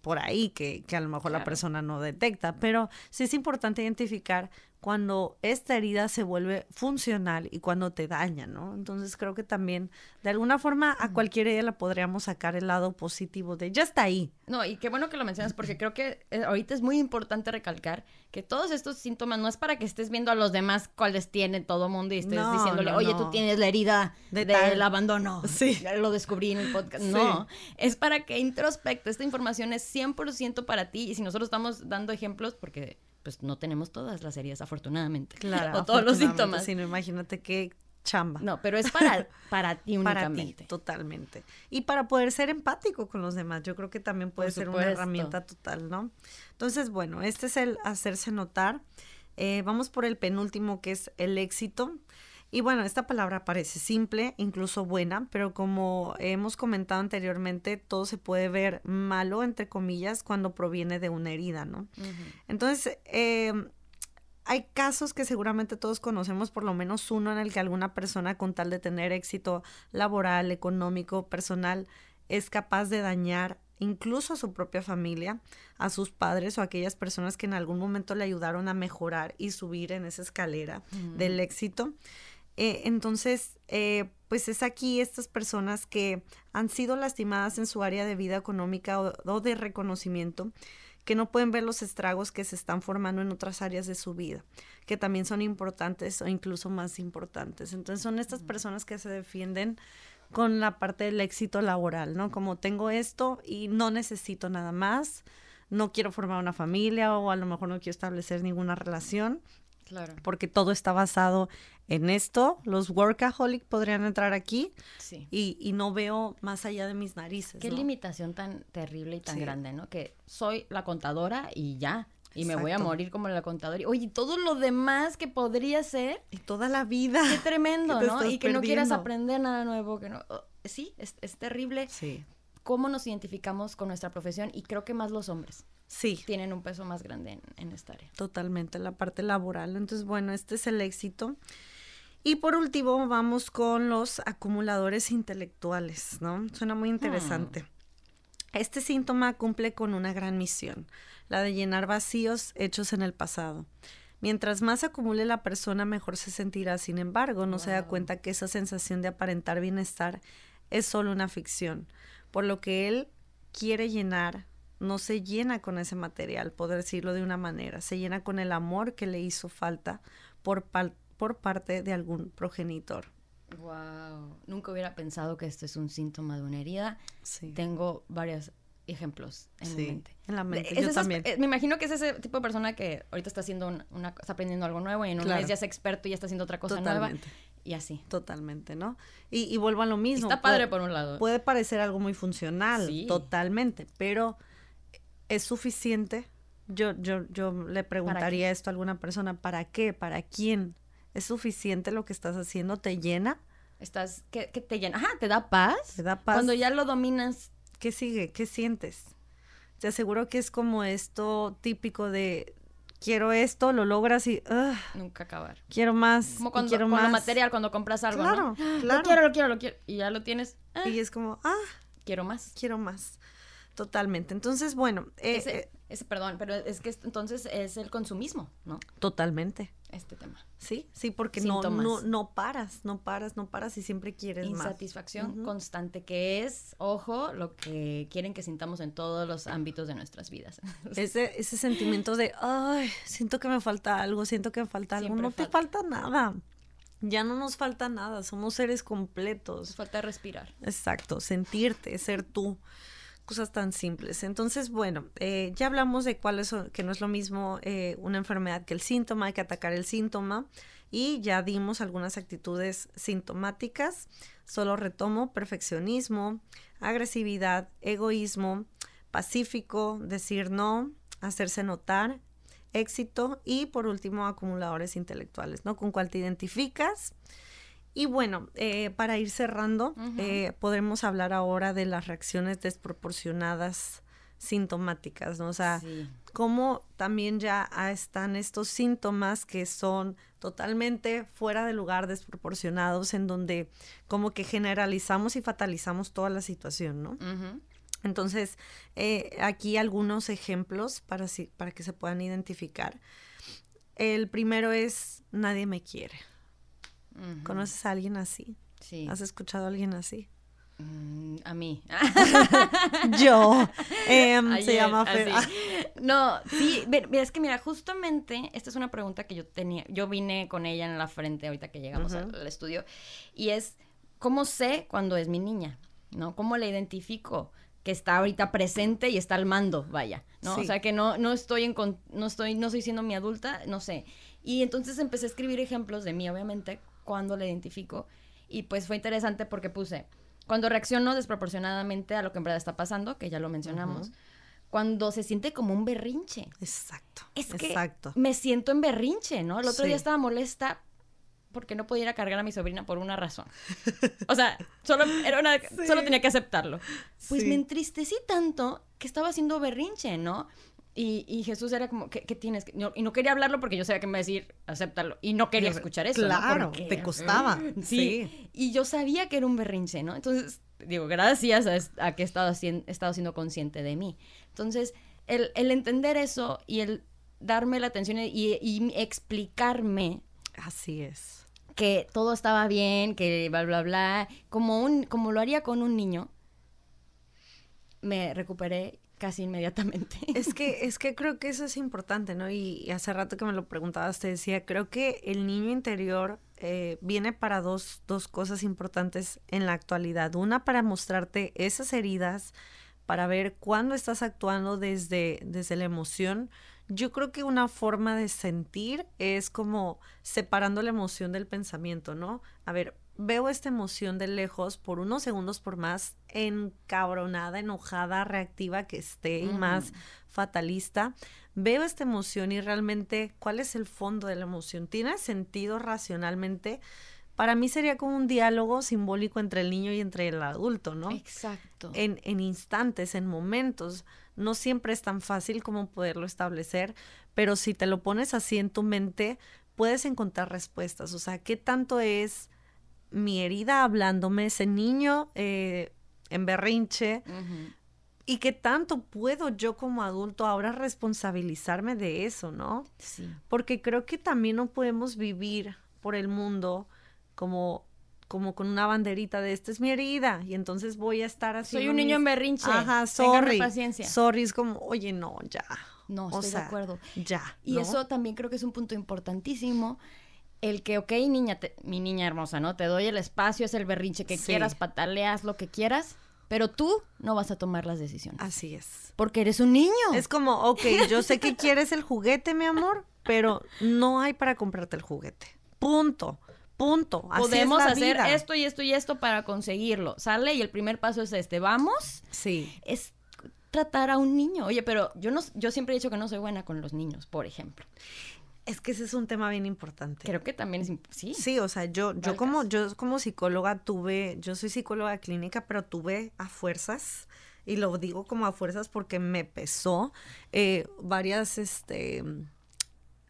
por ahí que, que a lo mejor la persona no detecta, pero sí es importante identificar cuando esta herida se vuelve funcional y cuando te daña, ¿no? Entonces creo que también de alguna forma a cualquier herida la podríamos sacar el lado positivo de ya está ahí. No, y qué bueno que lo mencionas porque creo que eh, ahorita es muy importante recalcar que todos estos síntomas no es para que estés viendo a los demás cuáles tiene todo mundo y estés diciéndole, oye, tú tienes la herida del abandono. Sí. Lo descubrí en el podcast. No, es para que introspecte. Esta información es 100% para ti y si nosotros estamos dando ejemplos, porque pues no tenemos todas las heridas, afortunadamente. Claro. (laughs) o todos los síntomas. Sí, imagínate qué chamba. No, pero es para, (laughs) para ti únicamente. Para ti, totalmente. Y para poder ser empático con los demás, yo creo que también puede ser una herramienta total, ¿no? Entonces, bueno, este es el hacerse notar. Eh, vamos por el penúltimo, que es el éxito. Y bueno, esta palabra parece simple, incluso buena, pero como hemos comentado anteriormente, todo se puede ver malo, entre comillas, cuando proviene de una herida, ¿no? Entonces, em, hay casos que seguramente todos conocemos, por lo menos uno en el que alguna persona con tal de tener éxito laboral, económico, personal, es capaz de dañar incluso a su propia familia, a sus padres o a aquellas personas que en algún momento le ayudaron a mejorar y subir en esa escalera del éxito. Eh, entonces, eh, pues es aquí estas personas que han sido lastimadas en su área de vida económica o, de reconocimiento, que no pueden ver los estragos que se están formando en otras áreas de su vida, que también son importantes o incluso más importantes. Entonces son estas personas que se defienden con la parte del éxito laboral, ¿no? Como tengo esto y no necesito nada más, no quiero formar una familia o a lo mejor no quiero establecer ninguna relación. Claro. Porque todo está basado en esto. Los workaholic podrían entrar aquí Sí. y, y no veo más allá de mis narices. Qué ¿no? limitación tan terrible y tan Sí. grande, ¿no? Que soy la contadora y ya. Y me voy a morir como la contadora. Y, Oye, y todo lo demás que podría ser, Y toda la vida. qué tremendo, (laughs) ¿no? Y que no quieras aprender nada nuevo, que no... oh, sí, es, es terrible Sí. Cómo nos identificamos con nuestra profesión y creo que más los hombres Sí, tienen un peso más grande en, en esta área. totalmente, la parte laboral. Entonces, bueno, este es el éxito. Y por último, vamos con los acumuladores intelectuales, ¿no? Suena muy interesante. Este síntoma cumple con una gran misión, la de llenar vacíos hechos en el pasado. Mientras más acumule la persona, mejor se sentirá. Sin embargo, no se da cuenta que esa sensación de aparentar bienestar es solo una ficción. Por lo que él quiere llenar, no se llena con ese material, por decirlo de una manera, se llena con el amor que le hizo falta por, por parte de algún progenitor. Wow. Nunca hubiera pensado que esto es un síntoma de una herida. Sí. Tengo varios ejemplos en mi Sí, mente. en la mente, Es yo esas- también. eh, me imagino que es ese tipo de persona que ahorita está haciendo un- una, está aprendiendo algo nuevo y en un Claro. mes ya es experto y ya está haciendo otra cosa Totalmente. nueva y así. Totalmente, ¿no? Y, y vuelvo a lo mismo. Está padre puede- por un lado. Puede parecer algo muy funcional, Sí. totalmente, pero ¿es suficiente? Yo, yo, yo le preguntaría esto a alguna persona, ¿para qué? ¿Para quién? ¿Es suficiente lo que estás haciendo? ¿Te llena? Estás, que, que te llena, ajá, te da paz. ¿Te da paz? Cuando ya lo dominas, ¿Qué sigue? ¿Qué sientes? Te aseguro que es como esto típico de quiero esto, lo logras y "Ugh, nunca acabar. quiero más. Como cuando quiero con lo material, cuando compras algo, Claro, ¿no? ¡Ah! claro. Lo quiero, lo quiero, lo quiero. Y ya lo tienes. ah, Y es como, ah, quiero más. quiero más. Totalmente. Entonces, bueno, eh, ese, eh, ese, perdón, pero es que es- entonces es el consumismo, ¿no? totalmente. Este tema. Sí, sí, porque no, Síntomas. no, no paras, no paras, no paras y siempre quieres más. Ujú. constante, que es, ojo, lo que quieren que sintamos en todos los ámbitos de nuestras vidas. (laughs) Ese, ese sentimiento de, ay, siento que me falta algo, siento que me falta algo. Siempre no te falta nada. Ya no nos falta nada, somos seres completos. Nos falta respirar. Exacto, sentirte, ser tú. Cosas tan simples. Entonces, bueno, eh, ya hablamos de cuál es, que no es lo mismo eh, una enfermedad que el síntoma, hay que atacar el síntoma. Y ya dimos algunas actitudes sintomáticas. Solo retomo perfeccionismo, agresividad, egoísmo, pacífico, decir no, hacerse notar, éxito y por último acumuladores intelectuales, ¿no? Con cuál te identificas. Y bueno, eh, para ir cerrando, eh, podremos hablar ahora de las reacciones desproporcionadas sintomáticas, ¿no? O sea, Sí. cómo también ya están estos síntomas que son totalmente fuera de lugar, desproporcionados, en donde como que generalizamos y fatalizamos toda la situación, ¿no? Entonces, eh, aquí algunos ejemplos para, si- para que se puedan identificar. El primero es, nadie me quiere. ¿Conoces a alguien así? Sí. ¿Has escuchado a alguien así? Mm, a mí. (laughs) Yo. Em, se llama Fer. (laughs) No, sí, mira, es que mira, justamente esta es una pregunta que yo tenía, yo vine con ella en la frente ahorita que llegamos al, al estudio y es cómo sé cuando es mi niña, ¿no? ¿Cómo la identifico? que está ahorita presente y está al mando, vaya, ¿no? Sí. O sea, que no, no estoy en, no estoy, no estoy siendo mi adulta, no sé. Y entonces empecé a escribir ejemplos de mí, obviamente, cuando la identifico. Y pues fue interesante porque puse, cuando reacciono desproporcionadamente a lo que en verdad está pasando, que ya lo mencionamos, cuando se siente como un berrinche. Exacto. Es que exacto. me siento en berrinche, ¿no? El otro Sí. día estaba molesta porque no podía ir a cargar a mi sobrina por una razón. O sea, solo, era una, (laughs) solo tenía que aceptarlo. Pues Sí. me entristecí tanto que estaba haciendo berrinche, ¿no? Y, y Jesús era como, ¿qué, qué tienes? que-?" No, y no quería hablarlo porque yo sabía que me iba a decir, acéptalo. Y no quería escuchar eso. Claro, te costaba. Sí. Sí. Y yo sabía que era un berrinche, ¿no? Entonces, digo, gracias a, que he estado, he estado siendo consciente de mí. Entonces, el, el entender eso y el darme la atención y, y explicarme Así es. que todo estaba bien, que bla, bla, bla, como, un, como lo haría con un niño, me recuperé casi inmediatamente. Es (laughs) que, es que creo que eso es importante, ¿no? Y, hace rato que me lo preguntabas, te decía, creo que el niño interior eh, viene para dos, dos cosas importantes en la actualidad. Una, para mostrarte esas heridas, para ver cuándo estás actuando desde, desde la emoción. Yo creo que una forma de sentir es como separando la emoción del pensamiento, ¿no? A ver, veo esta emoción de lejos por unos segundos por más encabronada, enojada, reactiva que esté y más fatalista. Veo esta emoción y realmente cuál es el fondo de la emoción. ¿Tiene sentido racionalmente? Para mí sería como un diálogo simbólico entre el niño y entre el adulto, ¿no? Exacto. En, en instantes, en momentos. No siempre es tan fácil como poderlo establecer, pero si te lo pones así en tu mente, puedes encontrar respuestas. O sea, ¿qué tanto es mi herida hablándome, ese niño eh, en berrinche. ¿Y qué tanto puedo yo como adulto ahora responsabilizarme de eso, no? Sí. Porque creo que también no podemos vivir por el mundo como como con una banderita de esta es mi herida y entonces voy a estar así. Soy un niño en berrinche. Ajá, sorry. paciencia. Sorry, es como, oye, no, ya. No, estoy de acuerdo. Ya. Y eso también creo que es un punto importantísimo el que, ok, niña, mi niña hermosa, ¿no? Te doy el espacio, es el berrinche que quieras, pataleas lo que quieras, pero tú no vas a tomar las decisiones. Así es. Porque eres un niño. Es como, ok, yo sé que quieres el juguete, mi amor, pero no hay para comprarte el juguete. Punto. Punto. Así Podemos hacer esto y esto y esto para conseguirlo. Sale y el primer paso es este. Vamos. Sí. Es tratar a un niño. Oye, pero yo no, yo siempre he dicho que no soy buena con los niños, por ejemplo. Es que ese es un tema bien importante. Creo que también es sí. Sí, o sea, yo yo como yo como psicóloga tuve, yo soy psicóloga clínica, pero tuve a fuerzas y lo digo como a fuerzas porque me pesó eh, varias este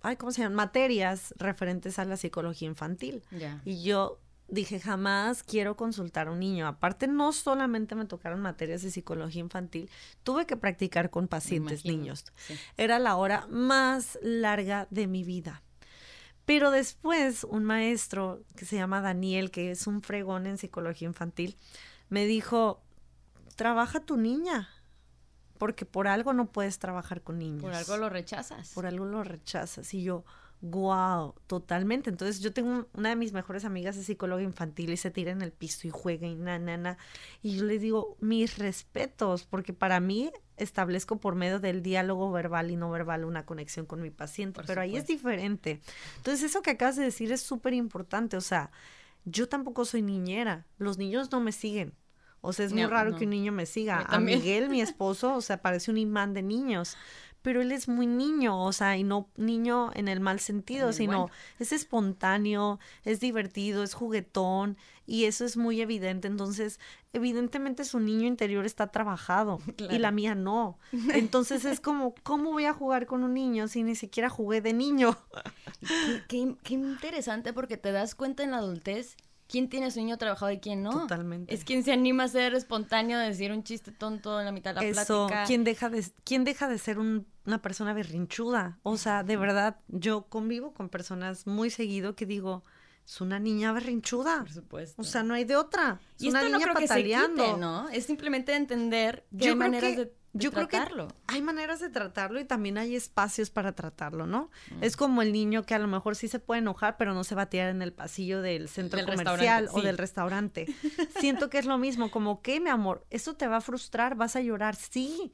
ay, ¿cómo se llaman? materias referentes a la psicología infantil. Y yo dije, jamás quiero consultar a un niño. Aparte, no solamente me tocaron materias de psicología infantil, tuve que practicar con pacientes niños. Era la hora más larga de mi vida. Pero después, un maestro que se llama Daniel, que es un fregón en psicología infantil, me dijo, trabaja tu niña, porque por algo no puedes trabajar con niños. Por algo lo rechazas. Por algo lo rechazas. Y yo, Wow, totalmente. Entonces yo tengo una de mis mejores amigas es psicóloga infantil y se tira en el piso y juega y na, na, na. Y yo le digo mis respetos, porque para mí establezco por medio del diálogo verbal y no verbal una conexión con mi paciente, pero ahí es diferente. Entonces eso que acabas de decir es súper importante. O sea, yo tampoco soy niñera, los niños no me siguen. O sea, es muy raro que un niño me siga. A Miguel, mi (laughs) esposo, o sea, parece un imán de niños pero él es muy niño, o sea, y no niño en el mal sentido, sino es espontáneo, es divertido, es juguetón, y eso es muy evidente. Entonces, evidentemente su niño interior está trabajado (laughs) y la mía no. (laughs) Entonces es como, ¿cómo voy a jugar con un niño si ni siquiera jugué de niño? qué, qué interesante porque te das cuenta en la adultez quién tiene su niño trabajado y quién no. Totalmente. Es quien se anima a ser espontáneo, a decir un chiste tonto en la mitad de la Eso, plática. ¿quién deja de, quién deja de ser una persona berrinchuda? O sea, de verdad, yo convivo con personas muy seguido que digo, es una niña berrinchuda. Por supuesto. O sea, no hay de otra. Es y una niña no creo pataleando. Que se ¿no? Es simplemente entender que hay maneras de yo creo que hay maneras de tratarlo y también hay espacios para tratarlo, ¿no? Mm. Es como el niño que a lo mejor sí se puede enojar, pero no se va a tirar en el pasillo del centro comercial o del restaurante. (laughs) Siento que es lo mismo, como que, mi amor, eso te va a frustrar, vas a llorar, sí.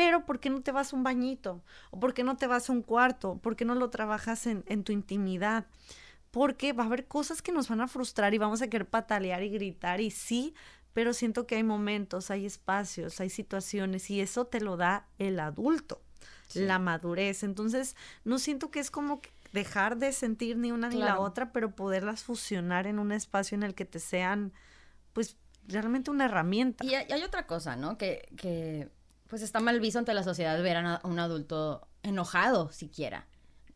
Pero ¿por qué no te vas a un bañito? ¿O por qué no te vas a un cuarto? ¿Por qué no lo trabajas en, en tu intimidad? Porque va a haber cosas que nos van a frustrar y vamos a querer patalear y gritar y sí, pero siento que hay momentos, hay espacios, hay situaciones y eso te lo da el adulto, la madurez. Entonces, no siento que es como dejar de sentir ni una ni la otra, pero poderlas fusionar en un espacio en el que te sean, pues, realmente una herramienta. Y hay, otra cosa, ¿no? Que, que, pues, está mal visto ante la sociedad ver a un adulto enojado siquiera,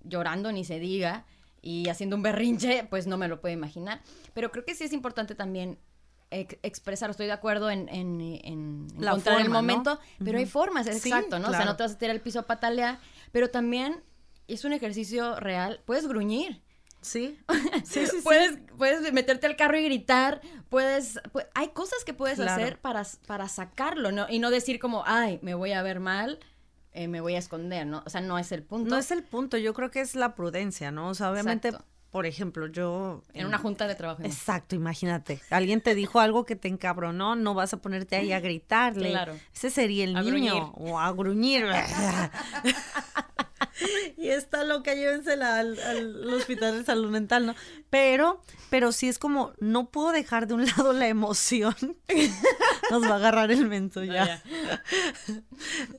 llorando ni se diga y haciendo un berrinche, pues no me lo puedo imaginar. Pero creo que sí es importante también expresar, estoy de acuerdo en, en, en encontrar el momento, pero hay formas, exacto, ¿no? O sea, no te vas a tirar el piso a patalear, pero también es un ejercicio real, puedes gruñir. (laughs) Sí. sí, sí, puedes, puedes meterte al carro y gritar, puedes, hay cosas que puedes hacer para, para sacarlo, ¿no? Y no decir como, ay, me voy a ver mal, eh, me voy a esconder, ¿no? O sea, no es el punto. No es el punto, yo creo que es la prudencia, ¿no? O sea, obviamente por ejemplo, yo... En una junta de trabajo. Exacto, imagínate. Alguien te dijo algo que te encabronó, no vas a ponerte ahí a (laughs) gritarle. Claro. Ese sería el niño. O a gruñir. (laughs) (laughs) y está loca, llévensela al, al, hospital de salud mental, ¿no? Pero, pero sí es como, no puedo dejar de un lado la emoción. (laughs) Nos va a agarrar el mento ya.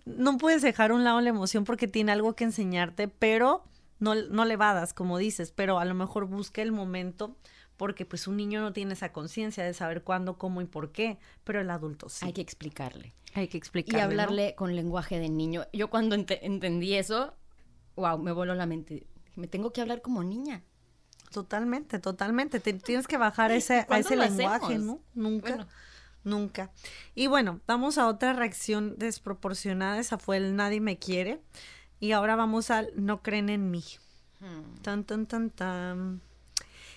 no puedes dejar un lado la emoción porque tiene algo que enseñarte, pero no, no levadas, como dices, pero a lo mejor busca el momento porque pues un niño no tiene esa conciencia de saber cuándo, cómo y por qué, pero el adulto sí. Hay que explicarle. Hay que explicarle. Y hablarle con lenguaje de niño. Yo cuando entendí eso, wow, me voló la mente. Me tengo que hablar como niña. Totalmente, totalmente. tienes que bajar ese, a ese lenguaje, ¿no? Nunca. Nunca. Y bueno, vamos a otra reacción desproporcionada. Esa fue el nadie me quiere. Y ahora vamos al no creen en mí. Hmm. Tan, tan, tan, tan.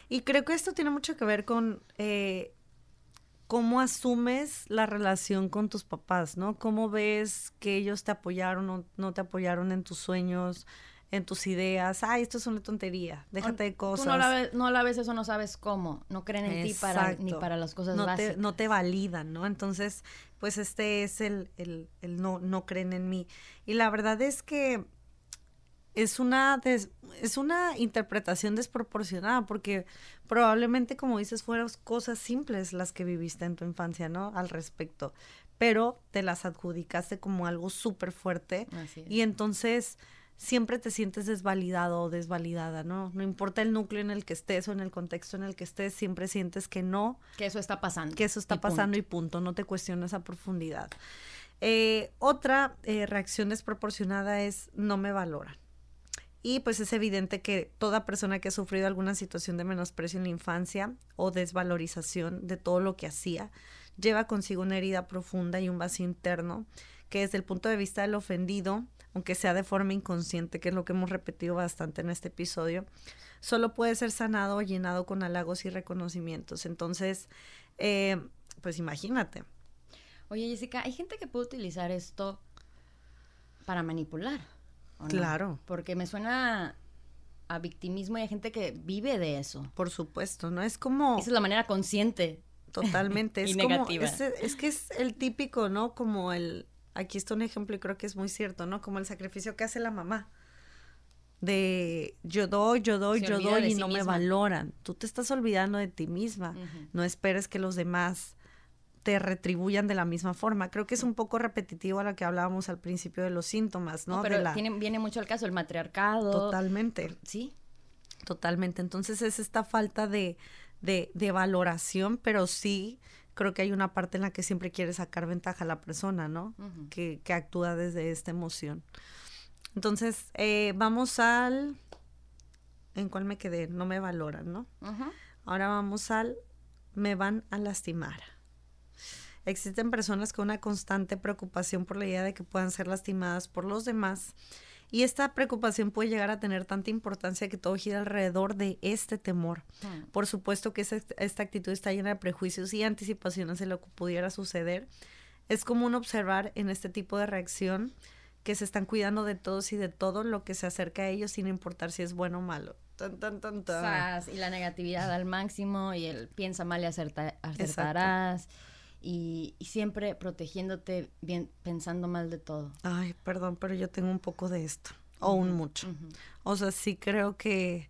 Y creo que esto tiene mucho que ver con eh, cómo asumes la relación con tus papás, ¿no? Cómo ves que ellos te apoyaron o no te apoyaron en tus sueños, en tus ideas. Ay, esto es una tontería, déjate de cosas. Tú no la, ves, no la ves eso, no sabes cómo. No creen en ti para, ni para las cosas no básicas. Te, no te validan, ¿no? Entonces, pues este es el, el, el no, no creen en mí. Y la verdad es que es una, es una interpretación desproporcionada porque probablemente, como dices, fueron cosas simples las que viviste en tu infancia, ¿no? Al respecto, pero te las adjudicaste como algo súper fuerte y entonces siempre te sientes desvalidado o desvalidada, ¿no? No importa el núcleo en el que estés o en el contexto en el que estés, siempre sientes que no. Que eso está pasando. Que eso está pasando y punto, no te cuestionas a profundidad. Eh, otra eh, reacción desproporcionada es no me valoran. Y pues es evidente que toda persona que ha sufrido alguna situación de menosprecio en la infancia o desvalorización de todo lo que hacía, lleva consigo una herida profunda y un vacío interno que desde el punto de vista del ofendido, aunque sea de forma inconsciente, que es lo que hemos repetido bastante en este episodio, solo puede ser sanado o llenado con halagos y reconocimientos. Entonces, eh, pues imagínate. Oye, Jessica, hay gente que puede utilizar esto para manipular. Claro. Porque me suena a victimismo y hay gente que vive de eso. Por supuesto, ¿no? Es como... Esa es la manera consciente. Totalmente. (laughs) Es como, es, es, que es el típico, ¿no? Como el... Aquí está un ejemplo y creo que es muy cierto, ¿no? Como el sacrificio que hace la mamá. De yo doy, yo doy, yo doy y no me valoran. Tú te estás olvidando de ti misma. No esperes que los demás te retribuyan de la misma forma. Creo que es un poco repetitivo a lo que hablábamos al principio de los síntomas, ¿no? pero viene mucho al caso el matriarcado. Totalmente. Sí. Totalmente. Entonces es esta falta de, de, de, valoración, pero sí creo que hay una parte en la que siempre quiere sacar ventaja a la persona, ¿no? que, que, actúa desde esta emoción. Entonces, eh, vamos al... ¿En cuál me quedé? No me valoran, ¿no? Ahora vamos al... Me van a lastimar. Existen personas con una constante preocupación por la idea de que puedan ser lastimadas por los demás y esta preocupación puede llegar a tener tanta importancia que todo gira alrededor de este temor. Por supuesto que esta actitud está llena de prejuicios y anticipaciones de lo que pudiera suceder. Es común observar en este tipo de reacción que se están cuidando de todos y de todo lo que se acerca a ellos sin importar si es bueno o malo. Tan, tan, tan, y la negatividad al máximo y el piensa mal y acertarás y, siempre protegiéndote bien, pensando mal de todo. Ay, perdón, pero yo tengo un poco de esto, o un mucho. O sea, sí creo que,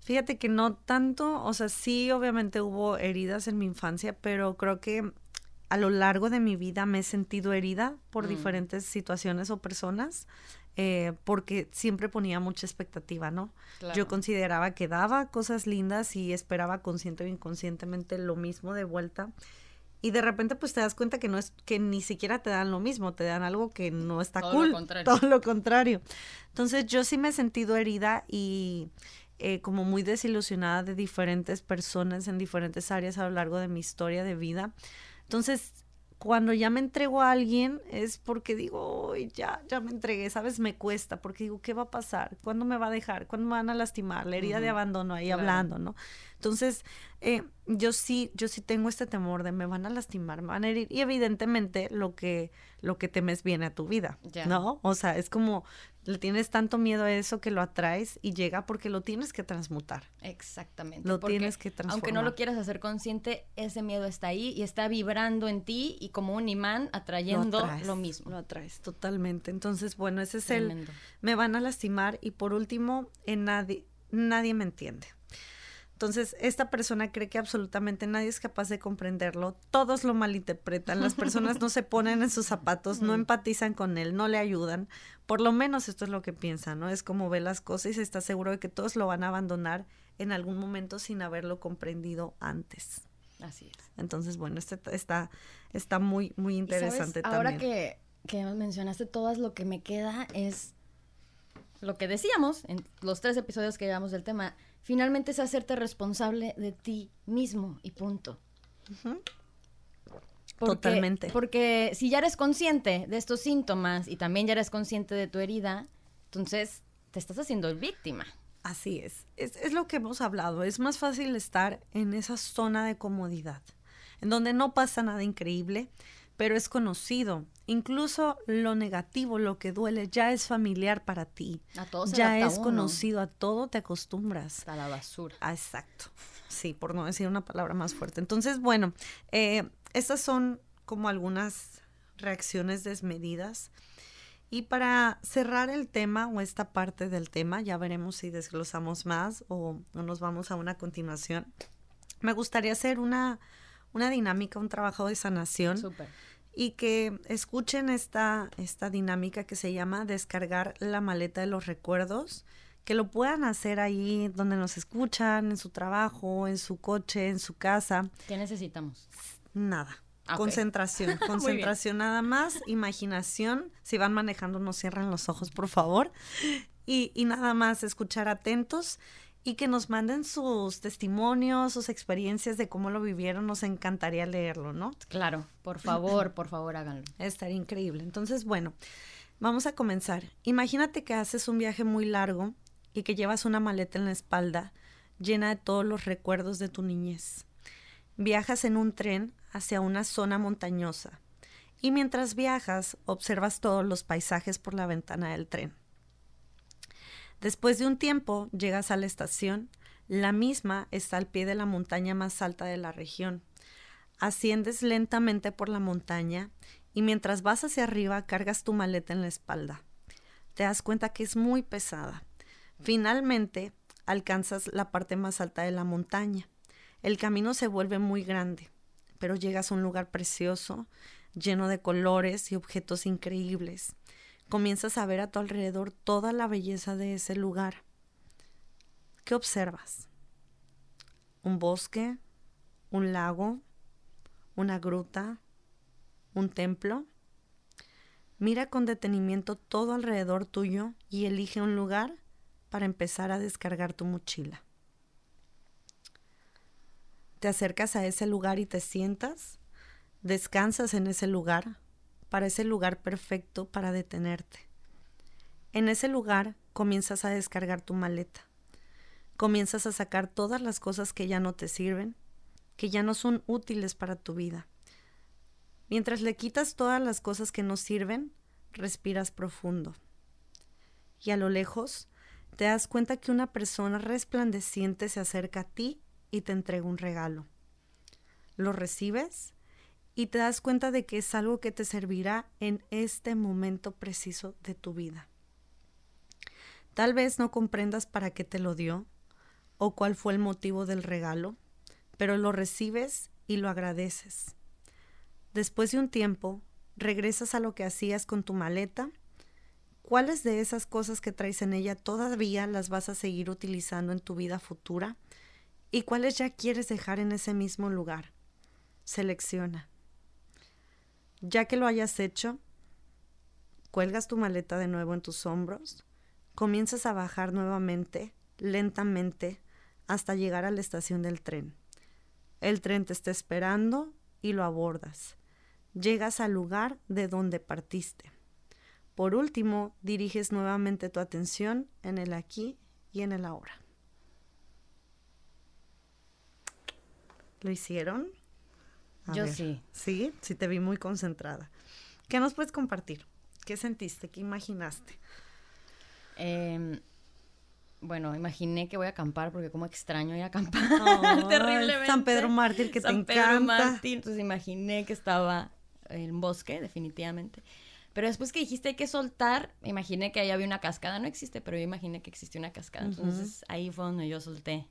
fíjate que no tanto, o sea, sí obviamente hubo heridas en mi infancia, pero creo que a lo largo de mi vida me he sentido herida por mm. diferentes situaciones o personas. Eh, porque siempre ponía mucha expectativa, ¿no? Yo consideraba que daba cosas lindas y esperaba consciente o inconscientemente lo mismo de vuelta y de repente pues te das cuenta que no es que ni siquiera te dan lo mismo, te dan algo que no está todo cool, lo todo lo contrario. Entonces yo sí me he sentido herida y eh, como muy desilusionada de diferentes personas en diferentes áreas a lo largo de mi historia de vida. Entonces cuando ya me entrego a alguien es porque digo, ya, ya me entregué, ¿sabes? Me cuesta, porque digo, ¿qué va a pasar? ¿Cuándo me va a dejar? ¿Cuándo me van a lastimar? La herida de abandono ahí hablando, ¿no? Entonces, eh, yo sí, yo sí tengo este temor de me van a lastimar, me van a herir. Y evidentemente lo que, lo que temes viene a tu vida, ¿no? O sea, es como le tienes tanto miedo a eso que lo atraes y llega porque lo tienes que transmutar. Exactamente. Lo tienes que transformar. Aunque no lo quieras hacer consciente, ese miedo está ahí y está vibrando en ti y como un imán atrayendo lo, mismo. Lo atraes totalmente. Entonces, bueno, ese es el me van a lastimar y por último, en nadie nadie me entiende. Entonces, esta persona cree que absolutamente nadie es capaz de comprenderlo, todos lo malinterpretan, las personas no se (laughs) ponen en sus zapatos, no empatizan con él, no le ayudan, por lo menos esto es lo que piensa, ¿no? Es como ve las cosas y está seguro de que todos lo van a abandonar en algún momento sin haberlo comprendido antes. Así es. Entonces, bueno, este está, está muy, muy interesante también. Ahora que, que mencionaste todas, lo que me queda es lo que decíamos en los tres episodios que llevamos del tema, finalmente es hacerte responsable de ti mismo y punto. Totalmente. Porque si ya eres consciente de estos síntomas y también ya eres consciente de tu herida, entonces te estás haciendo víctima. Así es. es. Es lo que hemos hablado. Es más fácil estar en esa zona de comodidad, en donde no pasa nada increíble, pero es conocido. Incluso lo negativo, lo que duele, ya es familiar para ti. A todos Ya es conocido, a todo te acostumbras. A la basura. Ah, exacto. Sí, por no decir una palabra más fuerte. Entonces, bueno, eh, estas son como algunas reacciones desmedidas. Y para cerrar el tema o esta parte del tema, ya veremos si desglosamos más o, nos vamos a una continuación. Me gustaría hacer una, una dinámica, un trabajo de sanación. Súper y que escuchen esta, esta dinámica que se llama descargar la maleta de los recuerdos, que lo puedan hacer ahí donde nos escuchan, en su trabajo, en su coche, en su casa. ¿Qué necesitamos? Nada. Ah, concentración, (laughs) concentración nada más, imaginación. Si van manejando, no cierren los ojos, por favor. Y, y nada más escuchar atentos y que nos manden sus testimonios, sus experiencias de cómo lo vivieron. Nos encantaría leerlo, ¿no? Claro, por favor, por favor, háganlo. (clears throat) Estaría increíble. Entonces, bueno, vamos a comenzar. Imagínate que haces un viaje muy largo y que llevas una maleta en la espalda llena de todos los recuerdos de tu niñez. Viajas en un tren hacia una zona montañosa y mientras viajas observas todos los paisajes por la ventana del tren. Después de un tiempo llegas a la estación. La misma está al pie de la montaña más alta de la región. Asciendes lentamente por la montaña y mientras vas hacia arriba cargas tu maleta en la espalda. Te das cuenta que es muy pesada. Finalmente alcanzas la parte más alta de la montaña. El camino se vuelve muy grande, pero llegas a un lugar precioso, lleno de colores y objetos increíbles comienzas a ver a tu alrededor toda la belleza de ese lugar. ¿Qué observas? ¿Un bosque? ¿Un lago? ¿Una gruta? ¿Un templo? Mira con detenimiento todo alrededor tuyo y elige un lugar para empezar a descargar tu mochila. Te acercas a ese lugar y te sientas, descansas en ese lugar, para ese lugar perfecto para detenerte. En ese lugar comienzas a descargar tu maleta. Comienzas a sacar todas las cosas que ya no te sirven, que ya no son útiles para tu vida. Mientras le quitas todas las cosas que no sirven, respiras profundo. Y a lo lejos te das cuenta que una persona resplandeciente se acerca a ti y te entrega un regalo. Lo recibes y te das cuenta de que es algo que te servirá en este momento preciso de tu vida. Tal vez no comprendas para qué te lo dio o cuál fue el motivo del regalo, pero lo recibes y lo agradeces. Después de un tiempo, regresas a lo que hacías con tu maleta. ¿Cuáles de esas cosas que traes en ella todavía las vas a seguir utilizando en tu vida futura? ¿Y cuáles ya quieres dejar en ese mismo lugar? Selecciona. Ya que lo hayas hecho, cuelgas tu maleta de nuevo en tus hombros, comienzas a bajar nuevamente, lentamente, hasta llegar a la estación del tren. El tren te está esperando y lo abordas. llegas al lugar de donde partiste. Por último, diriges nuevamente tu atención en el aquí y en el ahora. ¿Lo hicieron? Yo sí. Sí, sí te vi muy concentrada. ¿Qué nos puedes compartir? ¿Qué sentiste? ¿Qué imaginaste? Em, bueno, imaginé que voy a acampar porque como extraño ir a acampar (laughs) terriblemente. San Pedro Mártir que San te Pedro encanta. Mártir, entonces imaginé que estaba en bosque, definitivamente. Pero después que dijiste hay que soltar, imaginé que ahí había una cascada. No existe, pero yo imaginé que existía una cascada. Entonces ahí fue donde yo solté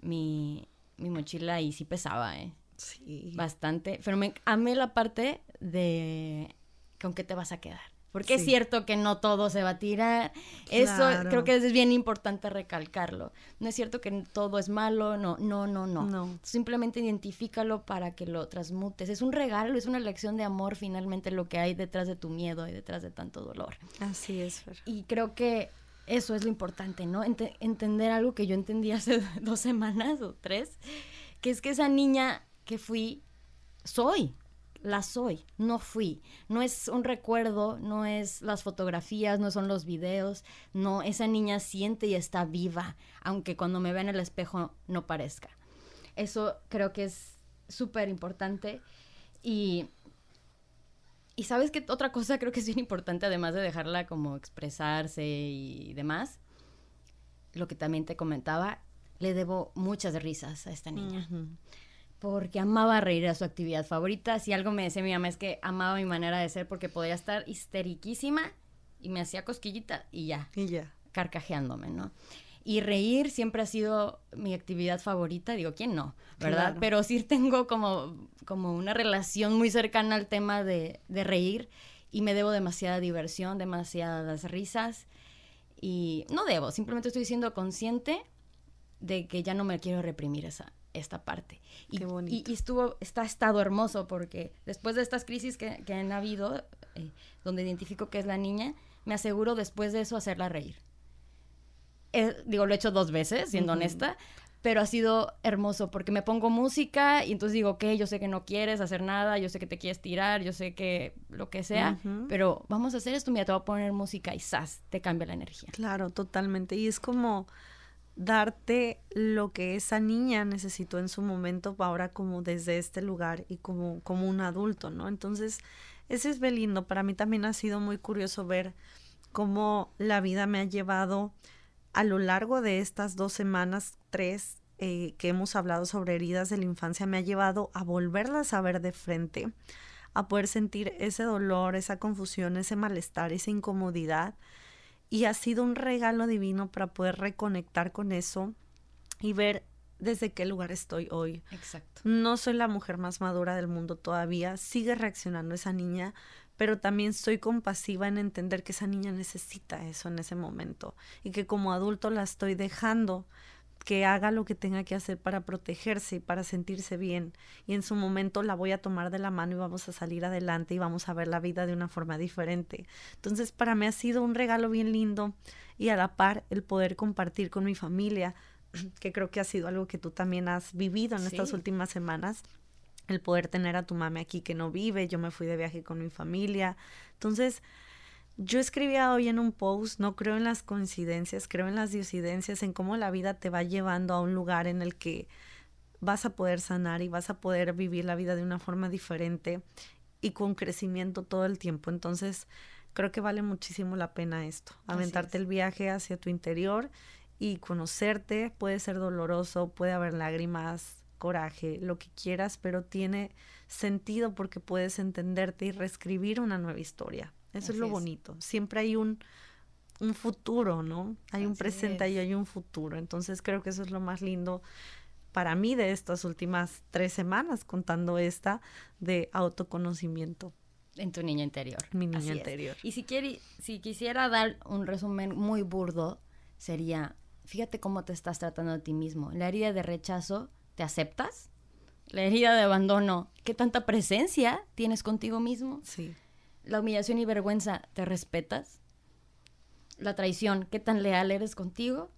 mi, mi mochila y sí pesaba, ¿eh? Sí. Bastante. Pero me amé la parte de con qué te vas a quedar. Porque es cierto que no todo se va a tirar. Eso creo que es bien importante recalcarlo. No es cierto que todo es malo, no, no, no, no. No. Simplemente identifícalo para que lo transmutes. Es un regalo, es una lección de amor finalmente lo que hay detrás de tu miedo y detrás de tanto dolor. Así es, Fer. Y creo que eso es lo importante, ¿no? Ente- entender algo que yo entendí hace (laughs) dos semanas o tres, que es que esa niña que fui, soy, la soy, no fui. No es un recuerdo, no es las fotografías, no son los videos, no, esa niña siente y está viva, aunque cuando me vea en el espejo no parezca. Eso creo que es súper importante y... Y sabes que otra cosa creo que es bien importante, además de dejarla como expresarse y demás, lo que también te comentaba, le debo muchas risas a esta niña. Porque amaba reír a su actividad favorita. Si algo me decía mi mamá es que amaba mi manera de ser porque podía estar histeriquísima y me hacía cosquillita y ya, Y ya. carcajeándome, ¿no? Y reír siempre ha sido mi actividad favorita, digo, ¿quién no? ¿Verdad? Claro. Pero sí tengo como, como una relación muy cercana al tema de, de reír y me debo demasiada diversión, demasiadas risas y no debo, simplemente estoy siendo consciente de que ya no me quiero reprimir esa, esta parte. Y, Qué bonito. y- y estuvo, está estado hermoso porque después de estas crisis que, que han habido, eh, donde identifico que es la niña, me aseguro después de eso hacerla reír. Eh, digo, lo he hecho dos veces, siendo honesta, pero ha sido hermoso porque me pongo música y entonces digo, ok, yo sé que no quieres hacer nada, yo sé que te quieres tirar, yo sé que lo que sea, pero vamos a hacer esto, mira, te voy a poner música y ¡zas! te cambia la energía. Claro, totalmente. Y es como darte lo que esa niña necesitó en su momento ahora como desde este lugar y como, como un adulto, ¿no? Entonces, ese es bien lindo. Para mí también ha sido muy curioso ver cómo la vida me ha llevado a lo largo de estas dos semanas, tres, eh, que hemos hablado sobre heridas de la infancia, me ha llevado a volverlas a ver de frente, a poder sentir ese dolor, esa confusión, ese malestar, esa incomodidad y ha sido un regalo divino para poder reconectar con eso y ver desde qué lugar estoy hoy. Exacto. No soy la mujer más madura del mundo todavía, sigue reaccionando esa niña, pero también soy compasiva en entender que esa niña necesita eso en ese momento y que como adulto la estoy dejando que haga lo que tenga que hacer para protegerse y para sentirse bien. Y en su momento la voy a tomar de la mano y vamos a salir adelante y vamos a ver la vida de una forma diferente. Entonces para mí ha sido un regalo bien lindo y a la par el poder compartir con mi familia, (clears throat) que creo que ha sido algo que tú también has vivido en estas últimas semanas. El poder tener a tu mami aquí que no vive, yo me fui de viaje con mi familia. Entonces, yo escribía hoy en un post, no creo en las coincidencias, creo en las diosidencias, en cómo la vida te va llevando a un lugar en el que vas a poder sanar y vas a poder vivir la vida de una forma diferente y con crecimiento todo el tiempo. Entonces, creo que vale muchísimo la pena esto, aventarte es. el viaje hacia tu interior y conocerte, puede ser doloroso, puede haber lágrimas, coraje, lo que quieras, pero tiene sentido porque puedes entenderte y reescribir una nueva historia. Eso Así es lo es. bonito. Siempre hay un, un futuro, ¿no? Hay un presente y hay un futuro. Entonces creo que eso es lo más lindo para mí de estas últimas tres semanas, contando esta de autoconocimiento, En tu niña interior. mi niña Así es. interior. Y si, quiere, si quisiera dar un resumen muy burdo, sería, fíjate cómo te estás tratando a ti mismo. La herida de rechazo, ¿te aceptas? La herida de abandono, ¿qué tanta presencia tienes contigo mismo? Sí, La humillación y vergüenza, ¿te respetas? La traición, ¿qué tan leal eres contigo?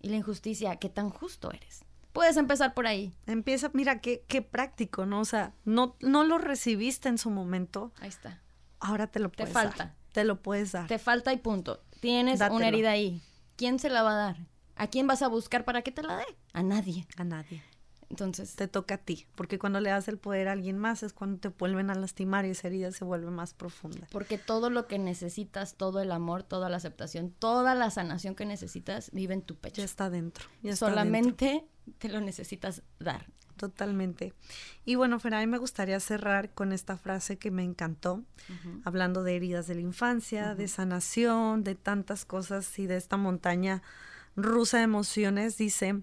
Y la injusticia, ¿qué tan justo eres? puedes empezar por ahí. Empieza, mira, qué, qué práctico, ¿no? O sea, no, no lo recibiste en su momento. Ahí está. Ahora te lo Te puedes falta. dar. Te lo puedes dar. Te falta y punto. Tienes Dátelo. una herida ahí. ¿Quién se la va a dar? ¿A quién vas a buscar para que te la dé? A nadie. A nadie. Entonces, Te toca a ti. Porque cuando le das el poder a alguien más es cuando te vuelven a lastimar y esa herida se vuelve más profunda. porque todo lo que necesitas, todo el amor, toda la aceptación, toda la sanación que necesitas vive en tu pecho. Ya está dentro. ya está dentro. Solamente te lo necesitas dar. Totalmente. Y bueno, Fer, a mí me gustaría cerrar con esta frase que me encantó, hablando de heridas de la infancia, de sanación, de tantas cosas y de esta montaña rusa de emociones. Dice,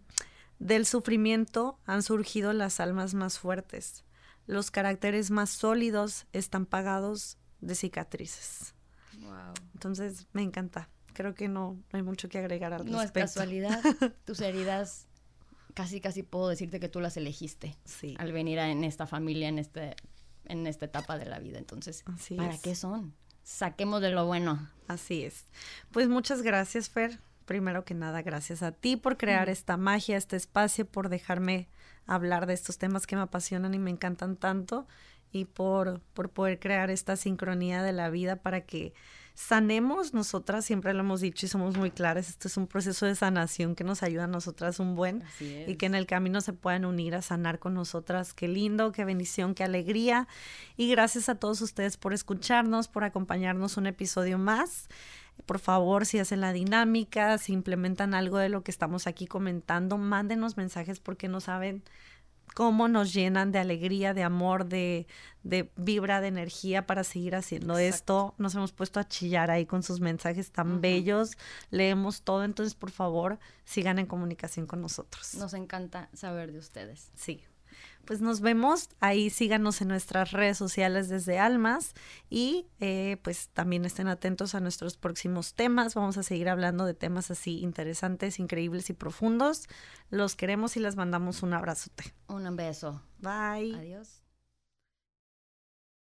del sufrimiento han surgido las almas más fuertes. Los caracteres más sólidos están pagados de cicatrices. Wow. Entonces, me encanta. Creo que no, no hay mucho que agregar al No es respecto. casualidad. (laughs) Tus heridas, casi casi puedo decirte que tú las elegiste Sí. al venir a- en esta familia, en este, en esta etapa de la vida. Entonces, Así ¿para es. qué son? Saquemos de lo bueno. Así es. Pues muchas gracias, Fer. Primero que nada, gracias a ti por crear esta magia, este espacio, por dejarme hablar de estos temas que me apasionan y me encantan tanto y por, por poder crear esta sincronía de la vida para que sanemos nosotras, siempre lo hemos dicho y somos muy claras, esto es un proceso de sanación que nos ayuda a nosotras un buen y que en el camino se puedan unir a sanar con nosotras. Qué lindo, qué bendición, qué alegría. Y gracias a todos ustedes por escucharnos, por acompañarnos un episodio más. Por favor, si hacen la dinámica, si implementan algo de lo que estamos aquí comentando, mándenos mensajes porque no saben cómo nos llenan de alegría, de amor, de, de vibra, de energía para seguir haciendo esto. Nos hemos puesto a chillar ahí con sus mensajes tan bellos, leemos todo, entonces por favor sigan en comunicación con nosotros. Nos encanta saber de ustedes. Sí. Pues nos vemos, ahí síganos en nuestras redes sociales desde Almas y eh, pues también estén atentos a nuestros próximos temas. Vamos a seguir hablando de temas así interesantes, increíbles y profundos. Los queremos y les mandamos un abrazote. Un beso. Bye. Adiós.